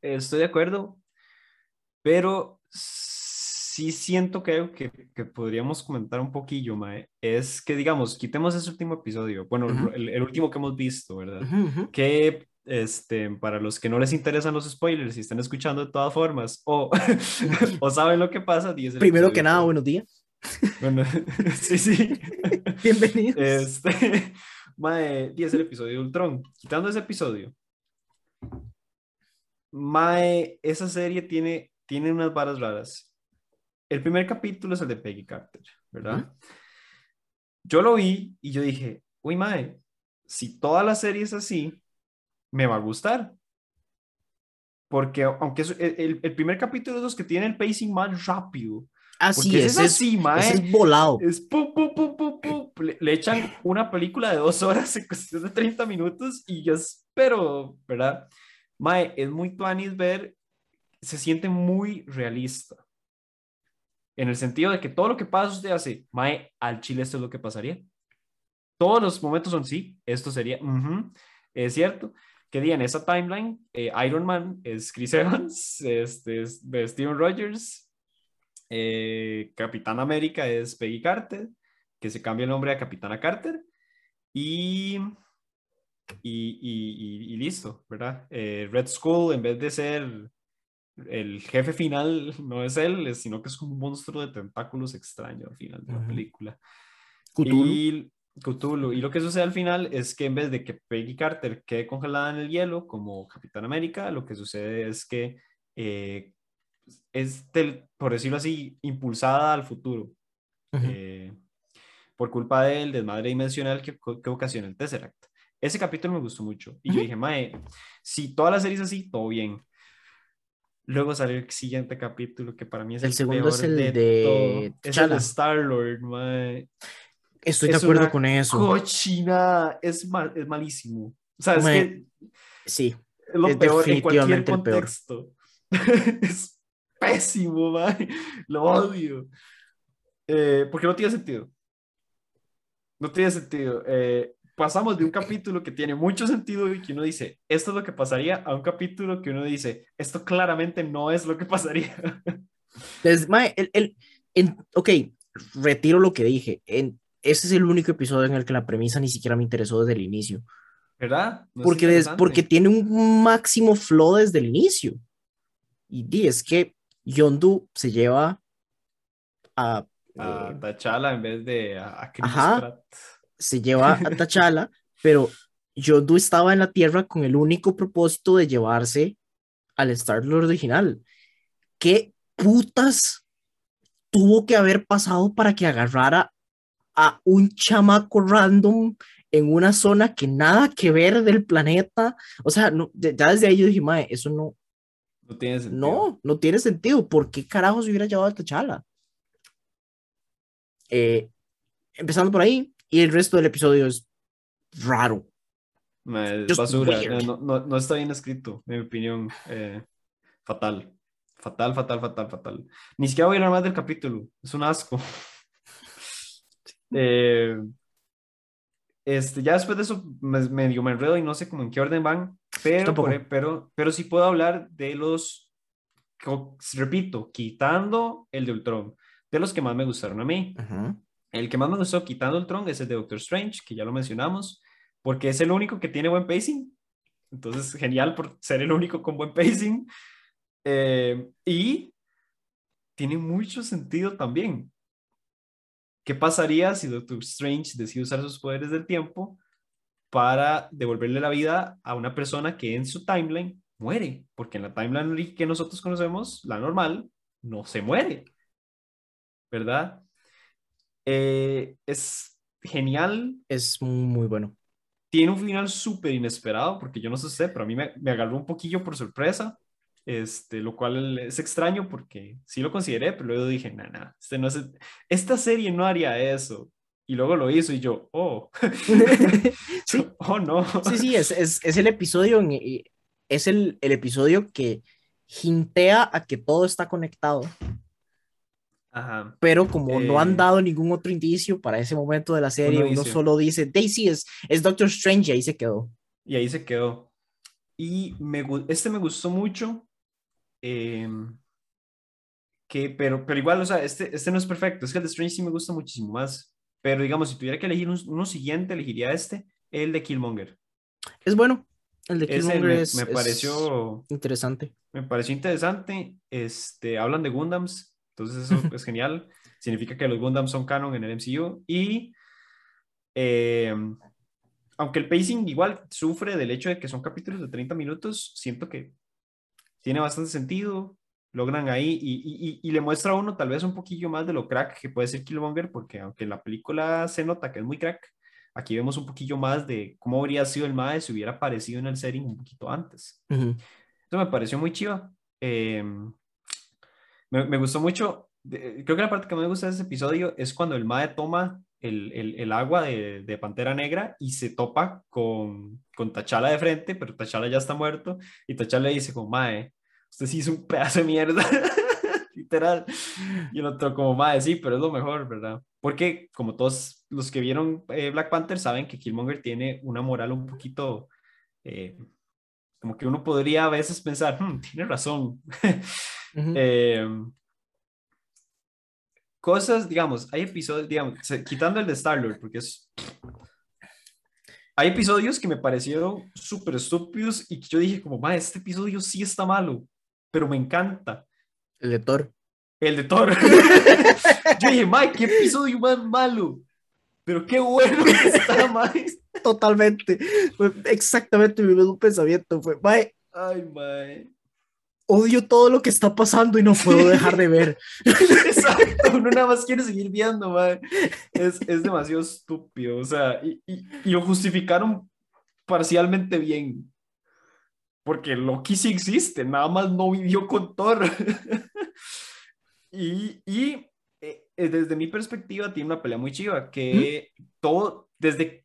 [SPEAKER 2] Estoy de acuerdo, pero sí siento que que, que podríamos comentar un poquillo, Mae, es que, digamos, quitemos ese último episodio, bueno, el, último que hemos visto, ¿verdad? Que este, para los que no les interesan los spoilers y están escuchando de todas formas o, o saben lo que pasa,
[SPEAKER 1] Primero que nada, buenos días.
[SPEAKER 2] Bueno, sí, sí.
[SPEAKER 1] Bienvenidos.
[SPEAKER 2] Este, Mae, 10 el episodio de Ultron. Quitando ese episodio, Mae, esa serie tiene, tiene unas varas raras. El primer capítulo es el de Peggy Carter, ¿verdad? Yo lo vi y yo dije, uy, Mae, si toda la serie es así, me va a gustar. Porque aunque el, el, primer capítulo es los que tiene el pacing más rápido,
[SPEAKER 1] Así es, es así, es volado.
[SPEAKER 2] Es pum, pum, pum, pum, pum. Le, echan una película de dos horas en cuestión de 30 minutos y yo espero, ¿verdad? Mae, es muy tuanis ver, se siente muy realista. En el sentido de que todo lo que pasa usted hace, Mae, al chile esto es lo que pasaría. Todos los momentos son sí, esto sería, es cierto. Que día en esa timeline, eh, Iron Man es Chris Evans, este es Steven Rogers, eh, Capitán América es Peggy Carter, que se cambia el nombre a Capitana Carter. Y, y, listo, ¿verdad? Eh, Red Skull, en vez de ser el jefe final, no es él, sino que es un monstruo de tentáculos extraño al final de la película. Y, Cthulhu. Y lo que sucede al final es que en vez de que Peggy Carter quede congelada en el hielo como Capitán América, lo que sucede es que eh, es, por decirlo así, impulsada al futuro. Eh, por culpa del desmadre dimensional que, que ocasiona el Tesseract. Ese capítulo me gustó mucho. Y yo dije, mae, si toda la serie es así, todo bien. Luego salió el siguiente capítulo, que para mí es
[SPEAKER 1] el, segundo es el de,
[SPEAKER 2] Es el de Star-Lord, mae.
[SPEAKER 1] Estoy de acuerdo con eso.
[SPEAKER 2] Cochina, es, mal, es malísimo. O sea, es que.
[SPEAKER 1] Sí.
[SPEAKER 2] Es lo peor en cualquier contexto. es pésimo, lo odio. Eh, porque no tiene sentido. No tiene sentido. Eh, pasamos de un capítulo que tiene mucho sentido y que uno dice, esto es lo que pasaría, a un capítulo que uno dice, esto claramente no es lo que pasaría.
[SPEAKER 1] Es, el, el, ok, retiro lo que dije. En, ese es el único episodio en el que la premisa ni siquiera me interesó desde el inicio.
[SPEAKER 2] ¿Verdad?
[SPEAKER 1] porque, porque tiene un máximo flow desde el inicio. Y di, es que Yondu se lleva a...
[SPEAKER 2] A eh, T'Challa en vez de a, Chris
[SPEAKER 1] Pratt. Se lleva a T'Challa, pero Yondu estaba en la Tierra con el único propósito de llevarse al Star-Lord original. ¿Qué putas tuvo que haber pasado para que agarrara a un chamaco random en una zona que nada que ver del planeta? O sea, no, ya desde ahí yo dije, mae, eso no,
[SPEAKER 2] no tiene sentido.
[SPEAKER 1] No, no tiene sentido. ¿Por qué carajo se hubiera llevado a T'Challa? Eh, empezando por ahí, y el resto del episodio es raro.
[SPEAKER 2] Es basura, no, no, no, está bien escrito, en mi opinión. Eh, fatal. Fatal, fatal, fatal, fatal. Ni siquiera voy a hablar más del capítulo. Es un asco. eh, este, ya después de eso me, medio me enredo y no sé cómo en qué orden van, pero, pero, pero sí puedo hablar de los, repito, quitando el de Ultron, de los que más me gustaron a mí. El que más me gustó quitando Ultron es el de Doctor Strange, que ya lo mencionamos, porque es el único que tiene buen pacing. Entonces, genial por ser el único con buen pacing. Eh, y tiene mucho sentido también. ¿Qué pasaría si Doctor Strange decide usar sus poderes del tiempo para devolverle la vida a una persona que en su timeline muere? Porque en la timeline que nosotros conocemos, la normal, no se muere. ¿Verdad? Eh, es genial.
[SPEAKER 1] Es muy bueno.
[SPEAKER 2] Tiene un final súper inesperado, porque yo no sé, pero a mí me, me agarró un poquillo por sorpresa este, lo cual es extraño porque sí lo consideré, pero luego dije, no, no, este no es, esta serie no haría eso. Y luego lo hizo y yo, oh,
[SPEAKER 1] sí.
[SPEAKER 2] oh no.
[SPEAKER 1] Sí, sí, es, es, es el episodio, en, es el, el, episodio que hintea a que todo está conectado.
[SPEAKER 2] Ajá.
[SPEAKER 1] Pero como
[SPEAKER 2] Eh,
[SPEAKER 1] no han dado ningún otro indicio para ese momento de la serie,
[SPEAKER 2] uno
[SPEAKER 1] solo dice, Daisy es, es Doctor Strange y ahí se quedó.
[SPEAKER 2] Y ahí se quedó. Y me, este me gustó mucho. em, que, pero, pero igual, o sea, este, este no es perfecto. Es que el de Strange sí me gusta muchísimo más. Pero digamos, si tuviera que elegir un- uno siguiente, elegiría este, el de Killmonger.
[SPEAKER 1] Es bueno. El de Killmonger
[SPEAKER 2] me,
[SPEAKER 1] es,
[SPEAKER 2] me
[SPEAKER 1] es
[SPEAKER 2] pareció,
[SPEAKER 1] interesante.
[SPEAKER 2] me pareció interesante. Este, hablan de Gundams, entonces eso es genial. Significa que los Gundams son canon en el MCU. Y em, aunque el pacing igual sufre del hecho de que son capítulos de 30 minutos, siento que tiene bastante sentido. Logran ahí y, y- y- le muestra a uno tal vez un poquillo más de lo crack que puede ser Killmonger, porque aunque en la película se nota que es muy crack, aquí vemos un poquillo más de cómo habría sido el MAE si hubiera aparecido en el setting un poquito antes.
[SPEAKER 1] Ujú.
[SPEAKER 2] Eso me pareció muy chiva. Eh, me, me gustó mucho. Creo que la parte que más me gusta de ese episodio es cuando el Mae toma el, el- el agua de, de Pantera Negra y se topa con, con T'Challa de frente, pero T'Challa ya está muerto. Y T'Challa le dice como, Mae, usted sí hizo un pedazo de mierda. Literal. Y el otro como, Mae, sí, pero es lo mejor, ¿verdad? Porque como todos los que vieron eh, Black Panther saben que Killmonger tiene una moral un poquito... eh, como que uno podría a veces pensar, "Hmm, tiene razón.
[SPEAKER 1] Ujú.
[SPEAKER 2] Eh, cosas, digamos, hay episodios, digamos, quitando el de Star-Lord, porque es... Hay episodios que me parecieron súper estúpidos y que yo dije como, ma, este episodio sí está malo, pero me encanta.
[SPEAKER 1] El de Thor.
[SPEAKER 2] El de Thor. yo dije, ma, qué episodio más malo, pero qué bueno que está, ma.
[SPEAKER 1] Totalmente. Fue exactamente mi mismo pensamiento. Fue, "Mae,
[SPEAKER 2] Ay, ma.
[SPEAKER 1] odio todo lo que está pasando y no puedo dejar de ver.
[SPEAKER 2] Exacto, uno nada más quiere seguir viendo, man. Es, es demasiado estúpido, o sea, y, y- y lo justificaron parcialmente bien. Porque Loki sí existe, nada más no vivió con Thor. y y eh, eh, desde mi perspectiva tiene una pelea muy chiva, que todo, desde,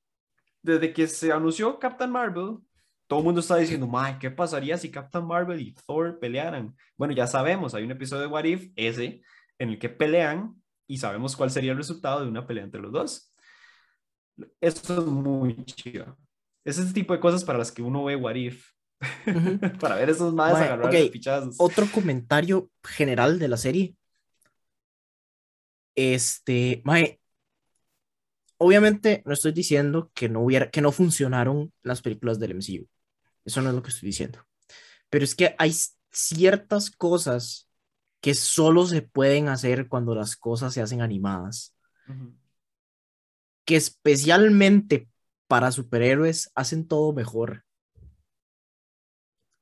[SPEAKER 2] desde que se anunció Captain Marvel, todo el mundo está diciendo, "Mae, ¿qué pasaría si Captain Marvel y Thor pelearan? Bueno, ya sabemos, hay un episodio de What If, ese, en el que pelean y sabemos cuál sería el resultado de una pelea entre los dos. Eso es muy chido. Es ese tipo de cosas para las que uno ve What If. Para ver esos más agarrar
[SPEAKER 1] ok,
[SPEAKER 2] pichazos.
[SPEAKER 1] Otro comentario general de la serie. Este, mae, obviamente no estoy diciendo que no hubiera, que no funcionaron las películas del MCU. Eso no es lo que estoy diciendo. Pero es que hay ciertas cosas que solo se pueden hacer cuando las cosas se hacen animadas,
[SPEAKER 2] Ujú.
[SPEAKER 1] que especialmente para superhéroes hacen todo mejor.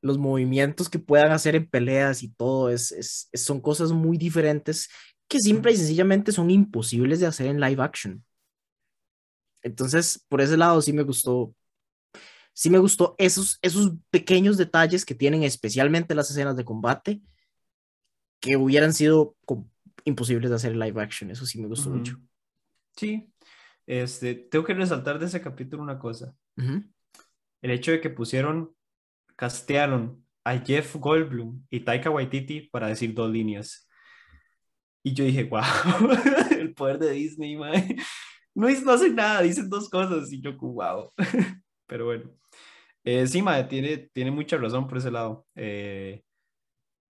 [SPEAKER 1] Los movimientos que puedan hacer en peleas y todo es, es- son cosas muy diferentes que simple y sencillamente son imposibles de hacer en live action. Entonces, por ese lado sí me gustó. Sí me gustó esos, esos pequeños detalles que tienen especialmente las escenas de combate que hubieran sido imposibles de hacer en live action. Eso sí me gustó mucho.
[SPEAKER 2] Sí, este, tengo que resaltar de ese capítulo una cosa. El hecho de que pusieron, castearon a Jeff Goldblum y Taika Waititi para decir dos líneas. Y yo dije, wow, el poder de Disney, mae. No, no hacen nada, dicen dos cosas y yo, wow. Pero bueno. Eh, sí, mae, tiene, tiene mucha razón por ese lado. Eh,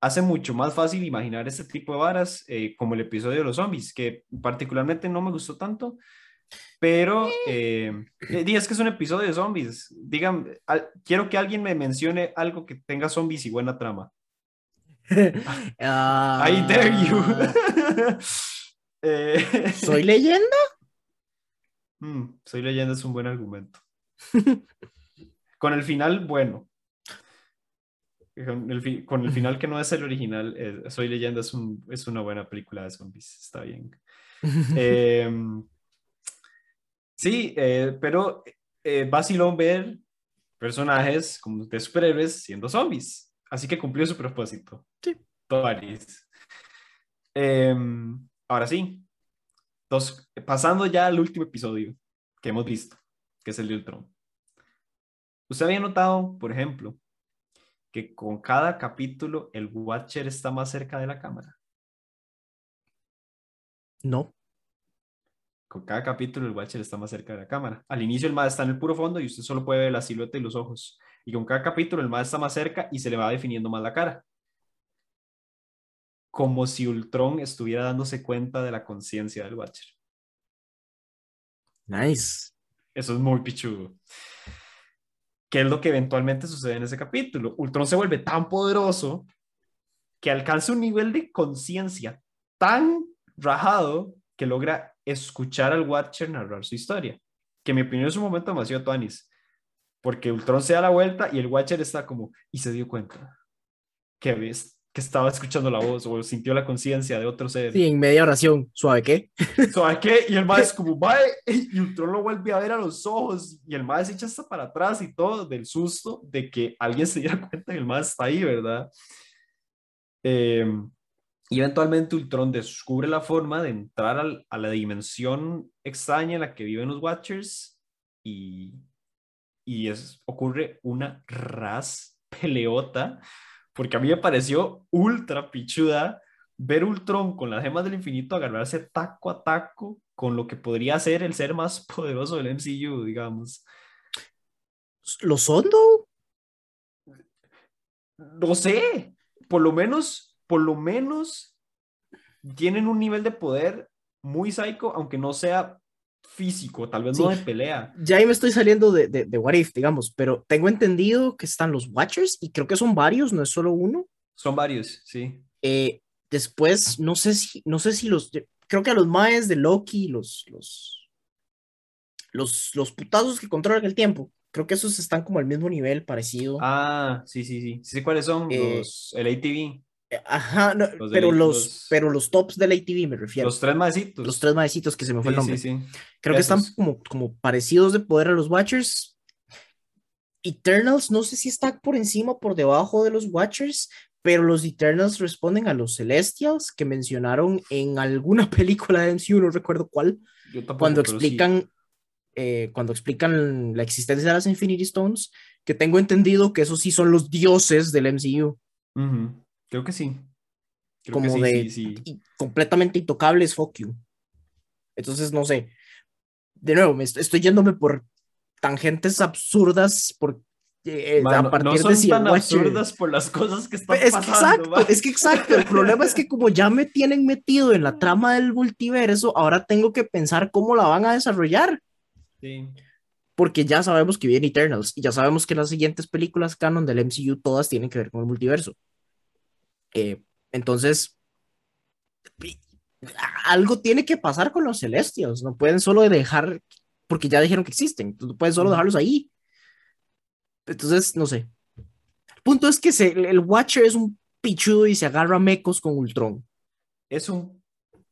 [SPEAKER 2] hace mucho más fácil imaginar este tipo de varas, eh, como el episodio de los zombies, que particularmente no me gustó tanto, pero eh, eh, es que es un episodio de zombies. Digan, al- quiero que alguien me mencione algo que tenga zombies y buena trama. I dare you. Eh,
[SPEAKER 1] ¿Soy leyenda?
[SPEAKER 2] mm, soy leyenda es un buen argumento. Con el final, bueno. Con el, fi- con el final que no es el original, eh, Soy leyenda es, un- es una buena película de zombies. Está bien. Eh, sí, eh, pero eh, vacilón ver personajes como de superhéroes siendo zombies. Así que cumplió su propósito.
[SPEAKER 1] Sí.
[SPEAKER 2] Toaris. Em, ahora sí, Entonces, pasando ya al último episodio que hemos visto, que es el de Ultron. ¿Usted había notado, por ejemplo, que con cada capítulo el Watcher está más cerca de la cámara?
[SPEAKER 1] No.
[SPEAKER 2] Con cada capítulo el Watcher está más cerca de la cámara. Al inicio el MAD está en el puro fondo y usted solo puede ver la silueta y los ojos. Y con cada capítulo el MAD está más cerca y se le va definiendo más la cara. Como si Ultron estuviera dándose cuenta de la conciencia del Watcher.
[SPEAKER 1] Nice.
[SPEAKER 2] Eso es muy pichudo. ¿Qué es lo que eventualmente sucede en ese capítulo? Ultron se vuelve tan poderoso que alcanza un nivel de conciencia tan rajado que logra escuchar al Watcher narrar su historia. Que en mi opinión es un momento demasiado tuanis. Porque Ultron se da la vuelta y el Watcher está como, y se dio cuenta que ves que estaba escuchando la voz o sintió la conciencia de otro ser.
[SPEAKER 1] Sí, en media oración, ¿suave qué?
[SPEAKER 2] ¿Suave qué? Y el maestro como, mae, y Ultron lo vuelve a ver a los ojos y el maestro se echa hasta para atrás y todo del susto de que alguien se diera cuenta que el maestro está ahí, ¿verdad? Eh, y eventualmente Ultron descubre la forma de entrar al, a la dimensión extraña en la que viven los Watchers y, y es, ocurre una ras peleota porque a mí me pareció ultra pichuda ver Ultron con las gemas del infinito agarrarse taco a taco con lo que podría ser el ser más poderoso del MCU, digamos.
[SPEAKER 1] ¿Lo son, no?
[SPEAKER 2] No sé, por lo menos, por lo menos tienen un nivel de poder muy psycho, aunque no sea físico, tal vez no de pelea.
[SPEAKER 1] Ya ahí me estoy saliendo de, de, de, What If, digamos, pero tengo entendido que están los Watchers y creo que son varios, no es solo uno.
[SPEAKER 2] Son varios, sí.
[SPEAKER 1] Eh, después, no sé si, no sé si los, creo que a los maes de Loki, los, los, los, los putazos que controlan el tiempo, creo que esos están como al mismo nivel, parecido.
[SPEAKER 2] Ah, sí, sí, sí. ¿Sí cuáles son? Eh, los, el ATV.
[SPEAKER 1] Ajá, no, los pero, los, los, pero los tops del ATV me refiero.
[SPEAKER 2] Los tres maecitos.
[SPEAKER 1] Los tres maecitos que se me fue
[SPEAKER 2] sí,
[SPEAKER 1] el nombre.
[SPEAKER 2] Sí, sí.
[SPEAKER 1] Creo Esos. que están como, como parecidos de poder a los Watchers. Eternals, no sé si está por encima o por debajo de los Watchers, pero los Eternals responden a los Celestials que mencionaron en alguna película de MCU, no recuerdo cuál,
[SPEAKER 2] tampoco,
[SPEAKER 1] cuando explican eh, cuando explican la existencia de las Infinity Stones, que tengo entendido que esos sí son los dioses del MCU.
[SPEAKER 2] Uh -huh. Creo que sí. Creo
[SPEAKER 1] como
[SPEAKER 2] que sí,
[SPEAKER 1] de
[SPEAKER 2] sí, sí.
[SPEAKER 1] completamente intocables, fuck you. Entonces, no sé. De nuevo, me estoy yéndome por tangentes absurdas por eh,
[SPEAKER 2] Mano,
[SPEAKER 1] a partir
[SPEAKER 2] no son
[SPEAKER 1] de
[SPEAKER 2] tan absurdas por las cosas que están
[SPEAKER 1] es
[SPEAKER 2] pasando.
[SPEAKER 1] Que exacto, es que exacto. El problema es que como ya me tienen metido en la trama del multiverso, ahora tengo que pensar cómo la van a desarrollar.
[SPEAKER 2] Sí.
[SPEAKER 1] Porque ya sabemos que viene Eternals y ya sabemos que las siguientes películas canon del MCU todas tienen que ver con el multiverso. Eh, entonces, algo tiene que pasar con los celestials. No pueden solo dejar, porque ya dijeron que existen, no pueden solo dejarlos ahí. Entonces, no sé. El punto es que se, el Watcher es un pichudo y se agarra a mecos con Ultron.
[SPEAKER 2] Es un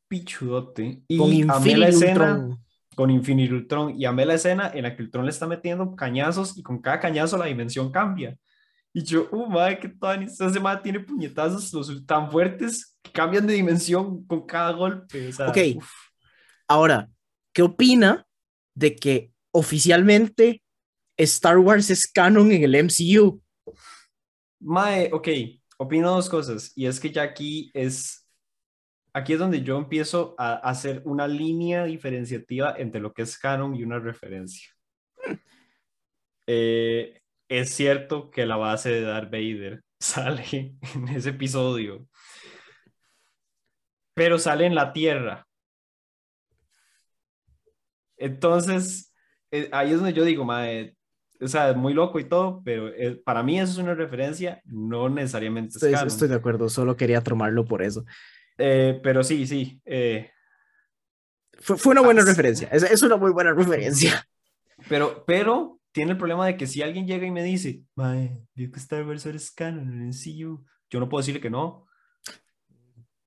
[SPEAKER 2] pichudote. Y
[SPEAKER 1] con
[SPEAKER 2] amé la
[SPEAKER 1] Infinity
[SPEAKER 2] escena,
[SPEAKER 1] Ultron.
[SPEAKER 2] con Infinity Ultron. Y amé la escena en la que Ultron le está metiendo cañazos y con cada cañazo la dimensión cambia. Y yo, uh, madre, qué tan. Ese madre tiene puñetazos los, tan fuertes que cambian de dimensión con cada golpe. O sea,
[SPEAKER 1] ok.
[SPEAKER 2] uf.
[SPEAKER 1] Ahora, ¿qué opina de que oficialmente Star Wars es canon en el MCU?
[SPEAKER 2] Mae, ok, opino dos cosas. Y es que ya aquí es. Aquí es donde yo empiezo a hacer una línea diferenciativa entre lo que es canon y una referencia. Eh, es cierto que la base de Darth Vader sale en ese episodio, pero sale en la Tierra. Entonces, eh, ahí es donde yo digo, mae, o sea, es muy loco y todo, pero eh, para mí eso es una referencia, no necesariamente
[SPEAKER 1] Estoy,
[SPEAKER 2] es canon.
[SPEAKER 1] estoy de acuerdo, solo quería tomarlo por eso.
[SPEAKER 2] Eh, pero sí, sí. eh,
[SPEAKER 1] Fue, fue una buena
[SPEAKER 2] Ah,
[SPEAKER 1] referencia, es, es una muy buena referencia.
[SPEAKER 2] pero, pero tiene el problema de que si alguien llega y me dice, mae, que Star Wars canon en MCU", yo no puedo decirle que no.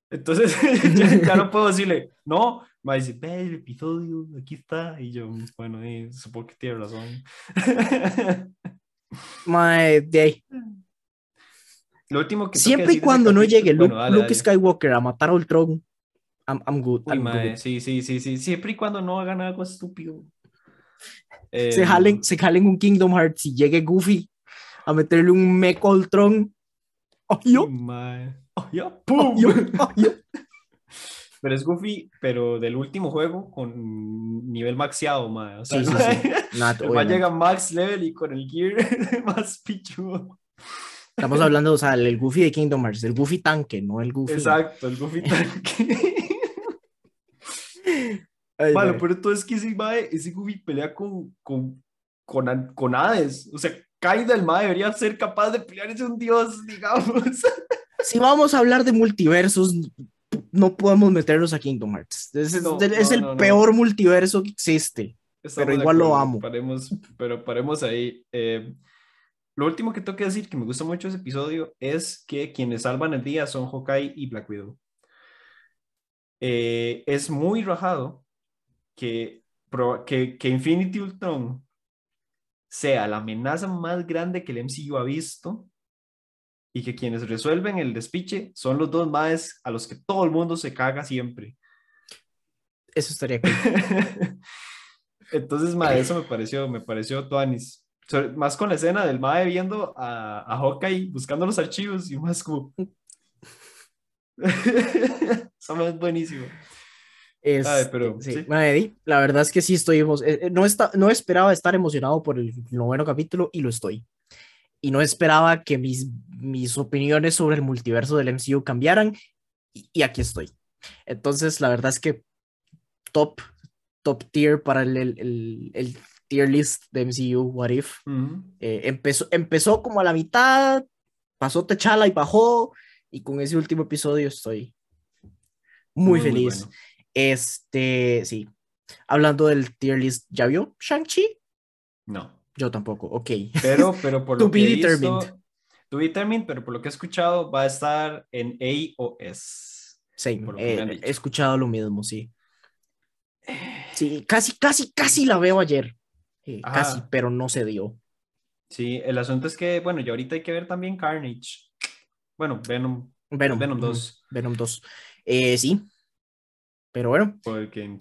[SPEAKER 2] Entonces, ya, ya no puedo decirle, no, me dice, ve el episodio, aquí está, y yo, bueno, eh, supongo que tiene razón.
[SPEAKER 1] Mae, de ahí.
[SPEAKER 2] Lo último que
[SPEAKER 1] Siempre y cuando no
[SPEAKER 2] capítulo-
[SPEAKER 1] llegue Luke,
[SPEAKER 2] bueno, dale,
[SPEAKER 1] Luke
[SPEAKER 2] dale.
[SPEAKER 1] Skywalker a matar a Ultron, I'm, I'm good.
[SPEAKER 2] Uy,
[SPEAKER 1] I'm
[SPEAKER 2] mae,
[SPEAKER 1] good.
[SPEAKER 2] sí, sí, sí, sí. Siempre y cuando no hagan algo estúpido.
[SPEAKER 1] Se
[SPEAKER 2] Eh,
[SPEAKER 1] jalen, se jalen un Kingdom Hearts y llegue Goofy a meterle un Mecha Ultron. ¡Ay, yo!
[SPEAKER 2] Oh, ya,
[SPEAKER 1] ¡Ay,
[SPEAKER 2] ¡pum!
[SPEAKER 1] yo!
[SPEAKER 2] Pero es Goofy, pero del último juego con nivel maxeado, mae. O sea,
[SPEAKER 1] Sí, sí, sí.
[SPEAKER 2] el llega a max level y con el gear más pichudo.
[SPEAKER 1] Estamos hablando, o sea, el Goofy de Kingdom Hearts, el Goofy tanque, no el Goofy.
[SPEAKER 2] Exacto, el Goofy tanque.
[SPEAKER 1] Ay,
[SPEAKER 2] Malo,
[SPEAKER 1] mae.
[SPEAKER 2] pero todo es que ese mae, ese Goofy pelea con, con, con, con Hades. O sea, Kaida, el mae, debería ser capaz de pelear es un dios, digamos.
[SPEAKER 1] Si vamos a hablar de multiversos, no podemos meternos a Kingdom Hearts. Es, es-
[SPEAKER 2] No,
[SPEAKER 1] es
[SPEAKER 2] no,
[SPEAKER 1] el
[SPEAKER 2] no, no.
[SPEAKER 1] peor multiverso que existe.
[SPEAKER 2] Estamos
[SPEAKER 1] Pero igual lo amo.
[SPEAKER 2] Paremos, pero paremos ahí. Eh, lo último que tengo que decir, que me gusta mucho ese episodio, es que quienes salvan el día son Hawkeye y Black Widow. Eh, es muy rajado que, que, que Infinity Ultron sea la amenaza más grande que el MCU ha visto y que quienes resuelven el despiche son los dos más a los que todo el mundo se caga siempre.
[SPEAKER 1] Eso estaría cool.
[SPEAKER 2] Entonces, mae, eso me pareció, me pareció tuanis. Más con la escena del mae viendo a, a Hawkeye buscando los archivos y más como... Eso es buenísimo.
[SPEAKER 1] Es,
[SPEAKER 2] Ay, pero,
[SPEAKER 1] sí, la verdad es que sí estoy, eh, eh, no, está, no esperaba estar emocionado por el noveno capítulo y lo estoy. Y no esperaba que mis, mis opiniones sobre el multiverso del MCU cambiaran y, y aquí estoy. Entonces, la verdad es que top, top tier para el, el, el- el tier list de MCU, What If. Eh, empezó, empezó como a la mitad, pasó Techala y bajó, y con ese último episodio estoy muy, feliz.
[SPEAKER 2] bueno.
[SPEAKER 1] Este, sí. Hablando del tier list, ¿ya vio Shang-Chi?
[SPEAKER 2] No,
[SPEAKER 1] Yo tampoco, ok.
[SPEAKER 2] pero, pero por lo
[SPEAKER 1] be
[SPEAKER 2] que visto...
[SPEAKER 1] determined.
[SPEAKER 2] To be determined, pero por lo que he escuchado va a estar en A o S. Han
[SPEAKER 1] eh, he escuchado lo mismo, sí. Sí, casi, casi, casi la veo ayer. Eh, casi, pero no se dio.
[SPEAKER 2] Sí, el asunto es que, bueno, y ahorita hay que ver también Carnage. Bueno, Venom,
[SPEAKER 1] Venom,
[SPEAKER 2] Venom
[SPEAKER 1] ujú,
[SPEAKER 2] 2.
[SPEAKER 1] Venom 2. Eh, sí. Pero bueno,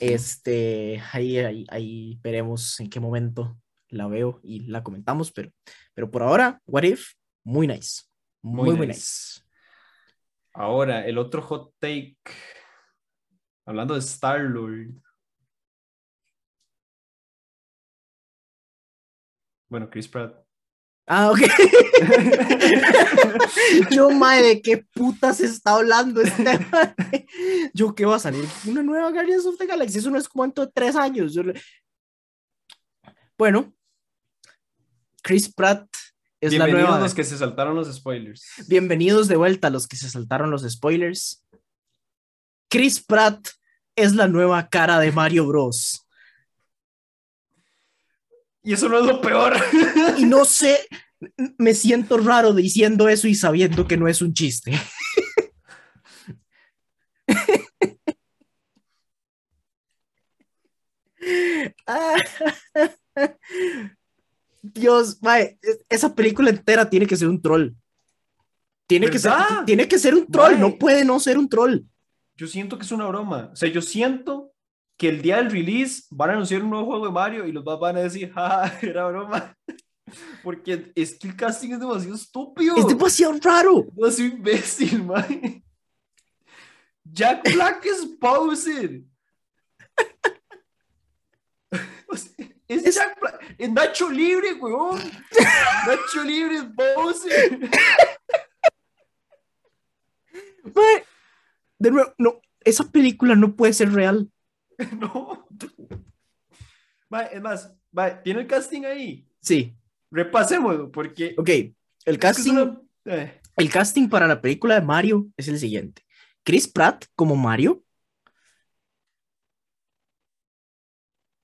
[SPEAKER 1] este, ahí, ahí, ahí veremos en qué momento la veo y la comentamos, pero, pero por ahora, What If, muy nice. Muy, muy,
[SPEAKER 2] nice.
[SPEAKER 1] nice.
[SPEAKER 2] Ahora, el otro hot take. Hablando de Star-Lord. Bueno, Chris Pratt.
[SPEAKER 1] Ah, ok. Yo, mae, ¿de qué putas está hablando este? Yo, ¿qué va a salir? Una nueva Guardians of the Galaxy. Eso no es de tres años. Yo Bueno, Chris Pratt es la
[SPEAKER 2] Bienvenidos
[SPEAKER 1] nueva.
[SPEAKER 2] los que se saltaron los spoilers.
[SPEAKER 1] Bienvenidos de vuelta a los que se saltaron los spoilers. Chris Pratt es la nueva cara de Mario Bros.
[SPEAKER 2] Y eso no es lo peor.
[SPEAKER 1] Y no sé, me siento raro diciendo eso y sabiendo que no es un chiste. Ah, Dios, mae, es- esa película entera tiene que ser un troll. Tiene que ser, tiene que ser un troll,
[SPEAKER 2] Mae.
[SPEAKER 1] no puede no ser un troll.
[SPEAKER 2] Yo siento que es una broma. O sea, yo siento que el día del release van a anunciar un nuevo juego de Mario y los más van a decir, ja, era broma. Porque es que el casting es demasiado estúpido.
[SPEAKER 1] Es demasiado raro.
[SPEAKER 2] demasiado imbécil, man. Jack Black es Bowser. O sea, es, Jack Black. Es Nacho Libre, weón. Nacho Libre es Bowser.
[SPEAKER 1] Mae, De nuevo, no, esa película no puede ser real.
[SPEAKER 2] No. Es más, tiene el casting ahí.
[SPEAKER 1] Sí,
[SPEAKER 2] Repasémoslo, porque.
[SPEAKER 1] ok. El casting,
[SPEAKER 2] una- eh,
[SPEAKER 1] el casting para la película de Mario es el siguiente. Chris Pratt como Mario.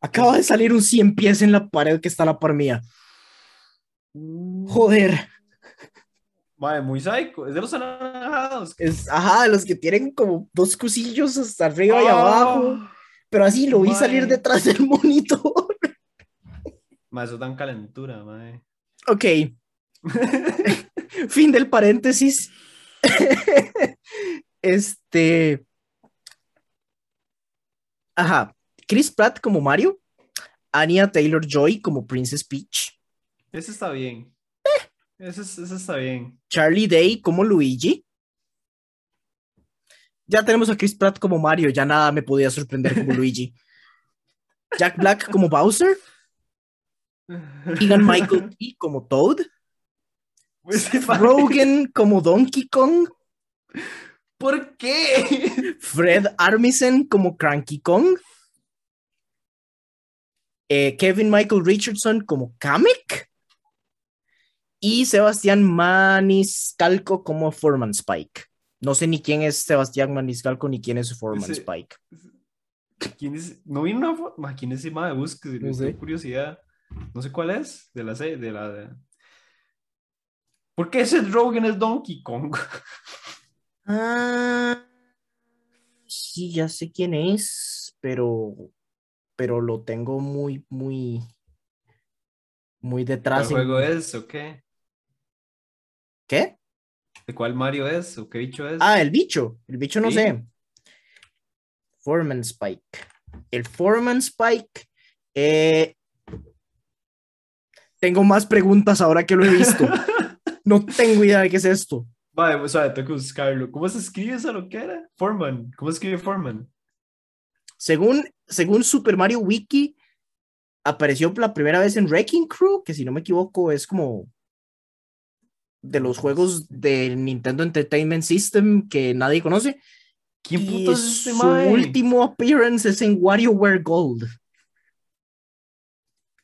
[SPEAKER 1] Acaba de salir un 100 pies en la pared que está a la par mía. Joder.
[SPEAKER 2] Mae, muy psycho. Es de los anaranjados.
[SPEAKER 1] Es, ajá, los que tienen como dos cosillos hasta arriba y
[SPEAKER 2] Ah,
[SPEAKER 1] abajo. Pero así lo vi salir detrás del monitor.
[SPEAKER 2] Mae, eso dan calentura, mae.
[SPEAKER 1] Ok. fin del paréntesis. este. Ajá. Chris Pratt como Mario. Anya Taylor Joy como Princess Peach.
[SPEAKER 2] Ese está bien. Ese, es- ese está bien.
[SPEAKER 1] Charlie Day como Luigi. Ya tenemos a Chris Pratt como Mario, ya nada me podía sorprender como Luigi. Jack Black como Bowser. Keegan Michael Key como Toad.
[SPEAKER 2] Pues,
[SPEAKER 1] Rogen como Donkey Kong.
[SPEAKER 2] ¿Por qué?
[SPEAKER 1] Fred Armisen como Cranky Kong. eh, Kevin Michael Richardson como Kamek. Y Sebastián Maniscalco como Foreman Spike. No sé ni quién es Sebastián Maniscalco ni quién es Foreman
[SPEAKER 2] Ese-
[SPEAKER 1] Spike.
[SPEAKER 2] ¿Quién es? No vi una foto. Ma, ¿Quién es ese madre? Busque,
[SPEAKER 1] No
[SPEAKER 2] tengo
[SPEAKER 1] sé.
[SPEAKER 2] curiosidad. No sé cuál es. De la serie, de la. de- ¿Por qué Seth Rogen es Donkey Kong?
[SPEAKER 1] Ah, sí, ya sé quién es, pero, pero lo tengo muy, muy, muy
[SPEAKER 2] ¿Cuál
[SPEAKER 1] detrás. en-
[SPEAKER 2] juego es o qué?
[SPEAKER 1] ¿Qué?
[SPEAKER 2] ¿De cuál Mario es o qué bicho es?
[SPEAKER 1] Ah, el bicho. El bicho no
[SPEAKER 2] Sí.
[SPEAKER 1] sé. Foreman Spike. El Foreman Spike. eh, Tengo más preguntas ahora que lo he visto. No tengo idea de qué es esto.
[SPEAKER 2] Vale, o sea, tengo que buscarlo. ¿Cómo se escribe esa lo que era? Foreman. ¿Cómo se escribe Foreman?
[SPEAKER 1] Según, según Super Mario Wiki, apareció la primera vez en Wrecking Crew, que si no me equivoco es como de los juegos del Nintendo Entertainment System que nadie conoce.
[SPEAKER 2] ¿Quién
[SPEAKER 1] Y
[SPEAKER 2] puto es este
[SPEAKER 1] su
[SPEAKER 2] mae?
[SPEAKER 1] último appearance es en WarioWare Gold.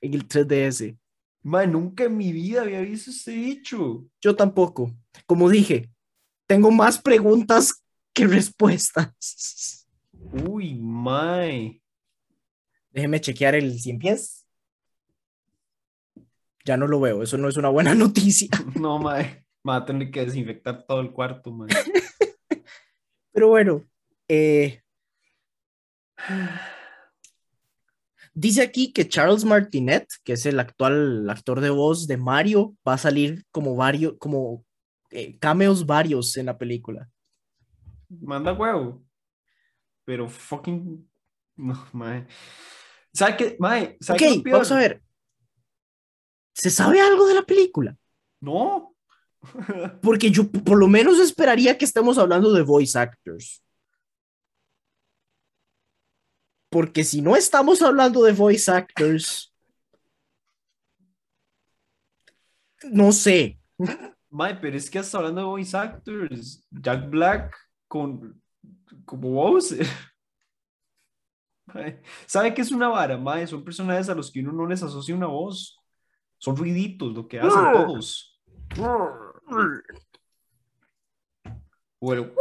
[SPEAKER 1] En el 3DS.
[SPEAKER 2] Mae, nunca en mi vida había visto este bicho.
[SPEAKER 1] Yo tampoco. Como dije, tengo más preguntas que respuestas.
[SPEAKER 2] Uy, mae.
[SPEAKER 1] Déjeme chequear el 100 pies. Ya no lo veo, eso no es una buena noticia.
[SPEAKER 2] No, mae. Me va a tener que desinfectar todo el cuarto, mae.
[SPEAKER 1] Pero bueno, eh, dice aquí que Charles Martinet, que es el actual actor de voz de Mario, va a salir como varios, como eh, cameos varios en la película.
[SPEAKER 2] Manda huevo. Pero fucking. No, mae. ¿Sabe qué? Mae, ¿sabe qué
[SPEAKER 1] Ok,
[SPEAKER 2] peor?
[SPEAKER 1] vamos a ver. ¿Se sabe algo de la película?
[SPEAKER 2] No.
[SPEAKER 1] Porque yo por lo menos esperaría que estemos hablando de voice actors. Porque si no estamos hablando de voice actors, no sé.
[SPEAKER 2] Mae, pero es que hasta hablando de voice actors, Jack Black con como Bowser. ¿Sabe qué es una vara, mae? Son personajes a los que uno no les asocia una voz. Son ruiditos lo que hacen todos. O el.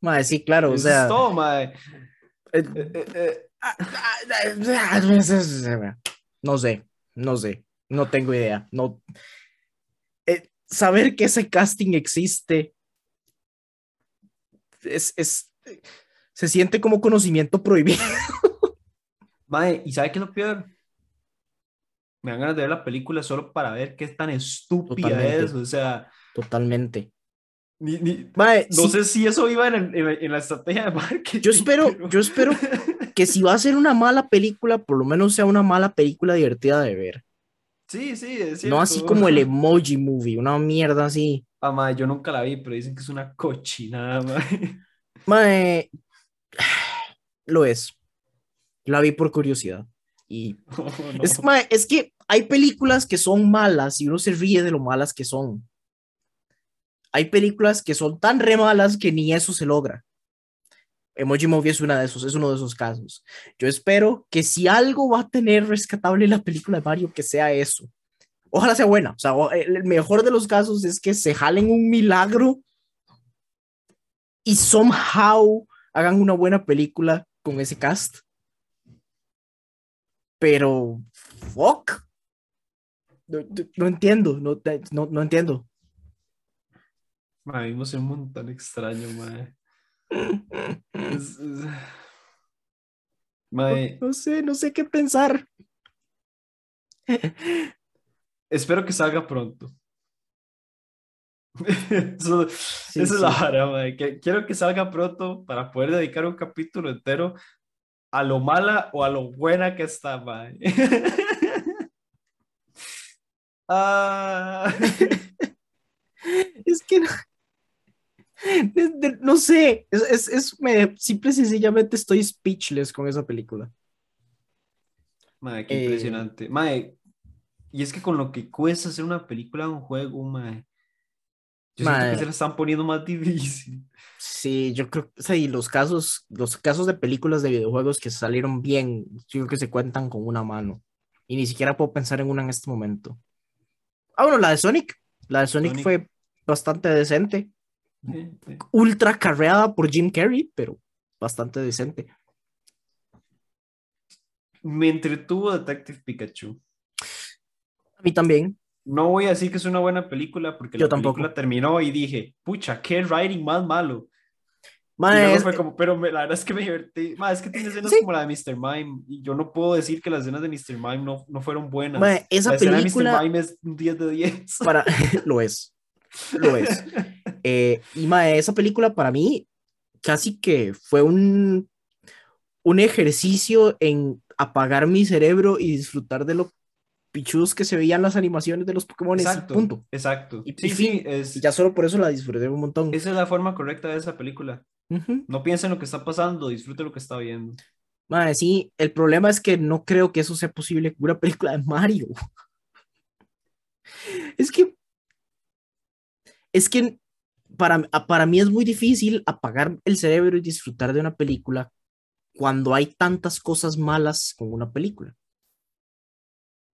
[SPEAKER 1] Mae, sí, claro, o sea.
[SPEAKER 2] todo, mae.
[SPEAKER 1] eh,
[SPEAKER 2] Eh, eh, eh,
[SPEAKER 1] No sé, no sé, no tengo idea. No. Eh, saber que ese casting existe es, es, se siente como conocimiento prohibido.
[SPEAKER 2] Mae, ¿y sabe qué es lo peor? Me dan ganas de ver la película solo para ver qué tan estúpida
[SPEAKER 1] Totalmente.
[SPEAKER 2] es. O sea,
[SPEAKER 1] Totalmente.
[SPEAKER 2] ni- no
[SPEAKER 1] sí,
[SPEAKER 2] sé si eso iba en, el- en la- en la estrategia de marketing.
[SPEAKER 1] yo espero,
[SPEAKER 2] pero-
[SPEAKER 1] yo espero que si va a ser una mala película, por lo menos sea una mala película divertida de ver.
[SPEAKER 2] Sí, sí, es
[SPEAKER 1] No así como el emoji movie, una mierda así.
[SPEAKER 2] Ah, mae, yo nunca la vi, pero dicen que es una cochinada, mae.
[SPEAKER 1] Mae, lo es. La vi por curiosidad. Y
[SPEAKER 2] no.
[SPEAKER 1] es, que hay películas que son malas y uno se ríe de lo malas que son. Hay películas que son tan re malas que ni eso se logra. Emoji Movie es una de esos, es uno de esos casos. Yo espero que si algo va a tener rescatable la película de Mario, que sea eso. Ojalá sea buena. O sea, el mejor de los casos es que se jalen un milagro y somehow hagan una buena película con ese cast. Pero, fuck. No, no- no entiendo, no, no, no entiendo.
[SPEAKER 2] Vimos un mundo tan extraño, mae. Es- es- Mae,
[SPEAKER 1] No sé, no sé qué pensar.
[SPEAKER 2] espero que salga pronto. Eso,
[SPEAKER 1] Sí,
[SPEAKER 2] esa es la vara, mae, que quiero que salga pronto para poder dedicar un capítulo entero a lo mala o a lo buena que está, mae. Ah,
[SPEAKER 1] Es que no, no sé, es, es, es- me, simple y sencillamente estoy speechless con esa película.
[SPEAKER 2] mae, qué
[SPEAKER 1] Eh,
[SPEAKER 2] impresionante. Mae, y es que con lo que cuesta hacer una película un juego, mae, yo siento que
[SPEAKER 1] Mae.
[SPEAKER 2] se la están poniendo más difícil.
[SPEAKER 1] Sí, yo creo que sí, los casos, los casos de películas de videojuegos que salieron bien, yo creo que se cuentan con una mano. Y ni siquiera puedo pensar en una en este momento. Ah, bueno, la de Sonic. La de Sonic,
[SPEAKER 2] Sonic.
[SPEAKER 1] fue bastante decente.
[SPEAKER 2] Sí, sí.
[SPEAKER 1] Ultra carreada por Jim Carrey, pero bastante decente.
[SPEAKER 2] Me entretuvo Detective Pikachu.
[SPEAKER 1] A mí también.
[SPEAKER 2] No voy a decir que es una buena película porque
[SPEAKER 1] Yo
[SPEAKER 2] la
[SPEAKER 1] tampoco.
[SPEAKER 2] película terminó y dije, pucha, qué writing más malo.
[SPEAKER 1] Es-
[SPEAKER 2] fue como, pero me- la verdad es que me divertí. Ma, es que tiene escenas
[SPEAKER 1] Sí.
[SPEAKER 2] como la de Mr. Mime y yo no puedo decir que las escenas de Mr. Mime no, no fueron buenas.
[SPEAKER 1] esa
[SPEAKER 2] la
[SPEAKER 1] película
[SPEAKER 2] de Mr. Mime es un 10 de 10.
[SPEAKER 1] para... lo es. Lo es. Eh, y mae, esa película para mí casi que fue un, un ejercicio en apagar mi cerebro y disfrutar de lo pichudos que se veían las animaciones de los Pokémon.
[SPEAKER 2] Exacto,
[SPEAKER 1] Punto.
[SPEAKER 2] exacto.
[SPEAKER 1] Y-
[SPEAKER 2] sí,
[SPEAKER 1] y
[SPEAKER 2] sí,
[SPEAKER 1] fin.
[SPEAKER 2] es,
[SPEAKER 1] Y ya solo por eso la disfruté un montón.
[SPEAKER 2] esa es la forma correcta de esa película. No piensa en lo que está pasando, disfrute lo que está viendo.
[SPEAKER 1] Sí, el problema es que no creo que eso sea posible con una película de Mario. Es que. Es que para, para mí es muy difícil apagar el cerebro y disfrutar de una película cuando hay tantas cosas malas con una película.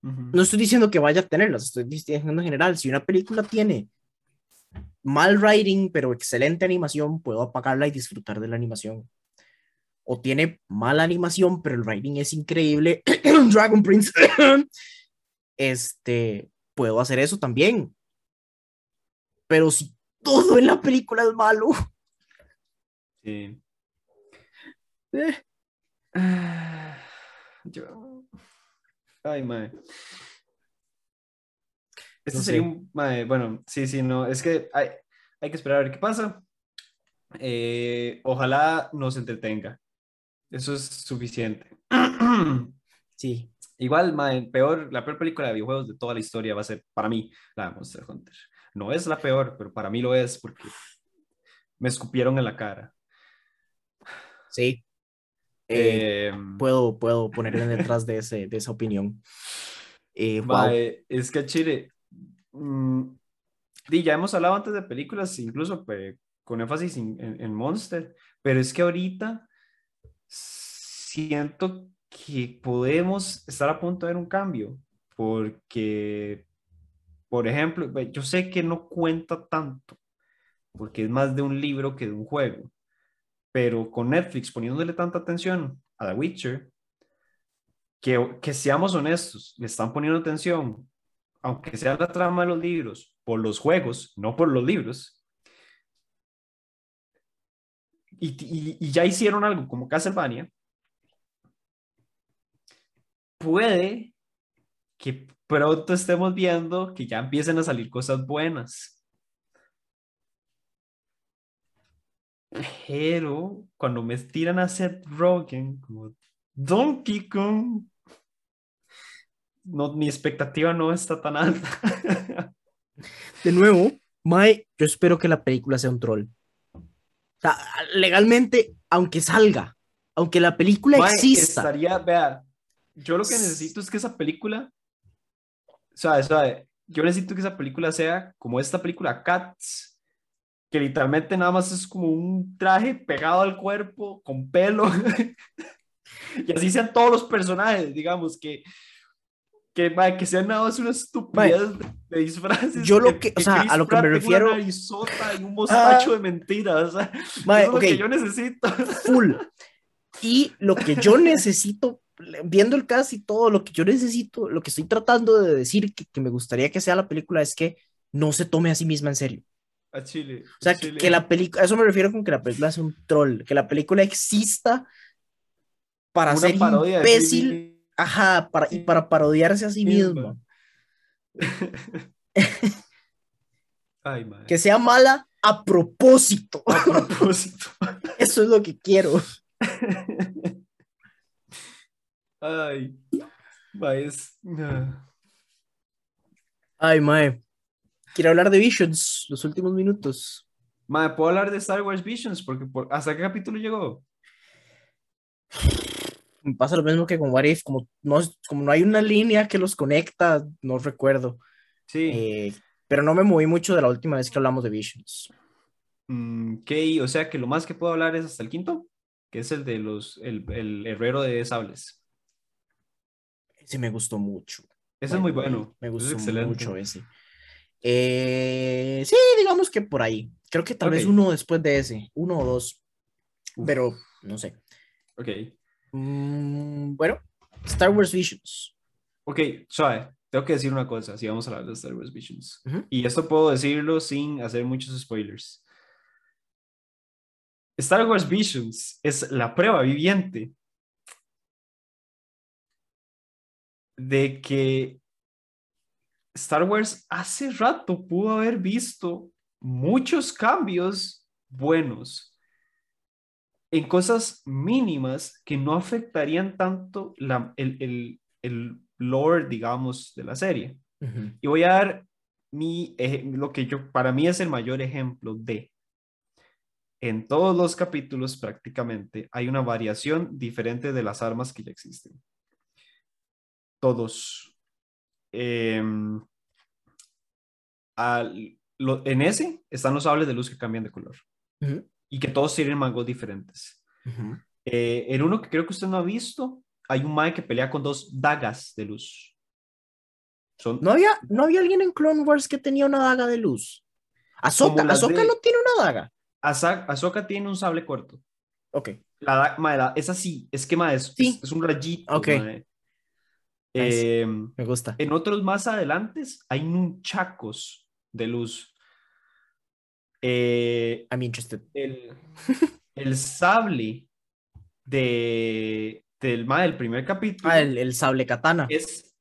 [SPEAKER 1] No estoy diciendo que vaya a tenerlas, estoy diciendo en general, si una película tiene mal writing, pero excelente animación, puedo apagarla y disfrutar de la animación. O tiene mala animación, pero el writing es increíble, Dragon Prince, este, puedo hacer eso también. Pero si todo en la película es malo,
[SPEAKER 2] Sí.
[SPEAKER 1] eh,
[SPEAKER 2] Ah, Yo... Ay, mae. Este
[SPEAKER 1] No
[SPEAKER 2] sería
[SPEAKER 1] sé.
[SPEAKER 2] un... mae, bueno, sí, sí, no. Es que hay, hay que esperar a ver qué pasa. Eh, ojalá nos entretenga. Eso es suficiente.
[SPEAKER 1] sí,
[SPEAKER 2] Igual, mae, peor, la peor película de videojuegos de toda la historia va a ser, para mí, la de Monster Hunter. No es la peor, pero para mí lo es porque me escupieron en la cara.
[SPEAKER 1] sí. Eh,
[SPEAKER 2] Eh,
[SPEAKER 1] puedo, puedo ponerme detrás de, ese, de esa opinión. Eh, wow.
[SPEAKER 2] Es que Chile, mm, di, ya hemos hablado antes de películas, incluso pues, con énfasis en, en- en Monster, pero es que ahorita siento que podemos estar a punto de ver un cambio, porque, por ejemplo, yo sé que no cuenta tanto, porque es más de un libro que de un juego, pero con Netflix poniéndole tanta atención a The Witcher, que, que seamos honestos, le están poniendo atención, aunque sea la trama de los libros, por los juegos, no por los libros. Y, y- ya hicieron algo como Castlevania, puede que pronto estemos viendo que ya empiecen a salir cosas buenas. Pero cuando me tiran a Seth Rogen como Donkey Kong, no, mi expectativa no está tan alta.
[SPEAKER 1] De nuevo, Mae, yo espero que la película sea un troll. O sea, legalmente, aunque salga, aunque la película exista,
[SPEAKER 2] Estaría, vea, yo lo que necesito es que esa película, sabe, sabe, yo necesito que esa película sea como esta película Cats, que literalmente nada más es como un traje pegado al cuerpo con pelo. y así sean todos los personajes, digamos, que que, mae, que sean nada más una estupidez de disfraces.
[SPEAKER 1] yo lo que- o sea,
[SPEAKER 2] Chris
[SPEAKER 1] a lo que me refiero-
[SPEAKER 2] Una y un mostacho de mentiras. o sea, eso es
[SPEAKER 1] ok.
[SPEAKER 2] lo que yo necesito.
[SPEAKER 1] full. Y lo que yo necesito, viendo el cast y todo, lo que yo necesito, lo que estoy tratando de decir que, que me gustaría que sea la película es que no se tome a sí misma en serio.
[SPEAKER 2] A Chile.
[SPEAKER 1] O sea, que, la película, a eso me refiero con que la película sea un troll, que la película exista para
[SPEAKER 2] Una
[SPEAKER 1] ser imbécil, ajá, para, y para parodiarse a sí
[SPEAKER 2] misma.
[SPEAKER 1] misma.
[SPEAKER 2] Ay, madre.
[SPEAKER 1] Que sea mala a propósito.
[SPEAKER 2] A propósito.
[SPEAKER 1] Eso es lo que quiero.
[SPEAKER 2] Ay. Mae, es...
[SPEAKER 1] Ay, mae. Quiero hablar de Visions, los últimos minutos.
[SPEAKER 2] Mae, ¿puedo hablar de Star Wars Visions? Porque por... ¿hasta qué capítulo llegó?
[SPEAKER 1] Me pasa lo mismo que con What If, como no, como no hay una línea que los conecta, no recuerdo.
[SPEAKER 2] Sí.
[SPEAKER 1] Eh, pero no me moví mucho de la última vez que hablamos de Visions.
[SPEAKER 2] Mm, ok, o sea que lo más que puedo hablar es hasta el quinto, que es el de los, el, el herrero de sables.
[SPEAKER 1] Ese me gustó mucho.
[SPEAKER 2] Ese es muy bueno.
[SPEAKER 1] Me
[SPEAKER 2] es
[SPEAKER 1] gustó
[SPEAKER 2] excelente.
[SPEAKER 1] mucho ese. Eh, sí, digamos que por ahí. Creo que tal vez uno después de ese, uno o dos,
[SPEAKER 2] Uf.
[SPEAKER 1] pero no sé.
[SPEAKER 2] Ok,
[SPEAKER 1] Mm, bueno, Star Wars Visions.
[SPEAKER 2] ok, suave. Tengo que decir una cosa, si vamos a hablar de Star Wars Visions.
[SPEAKER 1] Ujú.
[SPEAKER 2] Y esto puedo decirlo sin hacer muchos spoilers. Star Wars Visions es la prueba viviente de que Star Wars hace rato pudo haber visto muchos cambios buenos en cosas mínimas que no afectarían tanto la- el, el, el lore, digamos, de la serie. Y voy a dar mi, lo que yo, para mí es el mayor ejemplo de, en todos los capítulos prácticamente hay una variación diferente de las armas que ya existen. Todos. Al- lo- en ese están los sables de luz que cambian de color
[SPEAKER 1] Ujú.
[SPEAKER 2] y que todos tienen mangos diferentes.
[SPEAKER 1] Ujú.
[SPEAKER 2] Eh, en uno que creo que usted no ha visto, hay un Mae que pelea con dos dagas de luz. Son,
[SPEAKER 1] ¿No había, ¿No había alguien en Clone Wars que tenía una daga de luz?
[SPEAKER 2] Las
[SPEAKER 1] Ahsoka
[SPEAKER 2] de-
[SPEAKER 1] no tiene una daga.
[SPEAKER 2] Ahsoka tiene un sable corto.
[SPEAKER 1] Ok.
[SPEAKER 2] La, mae, la- es así, es que mae, es,
[SPEAKER 1] Sí.
[SPEAKER 2] es, es un rayito.
[SPEAKER 1] Ok.
[SPEAKER 2] mae.
[SPEAKER 1] Nice.
[SPEAKER 2] Em,
[SPEAKER 1] Me gusta.
[SPEAKER 2] en otros más adelantes hay nunchacos de luz. Eh,
[SPEAKER 1] I'm interested.
[SPEAKER 2] el, el sable de, del, del primer capítulo
[SPEAKER 1] Ah, el, el sable katana.
[SPEAKER 2] es,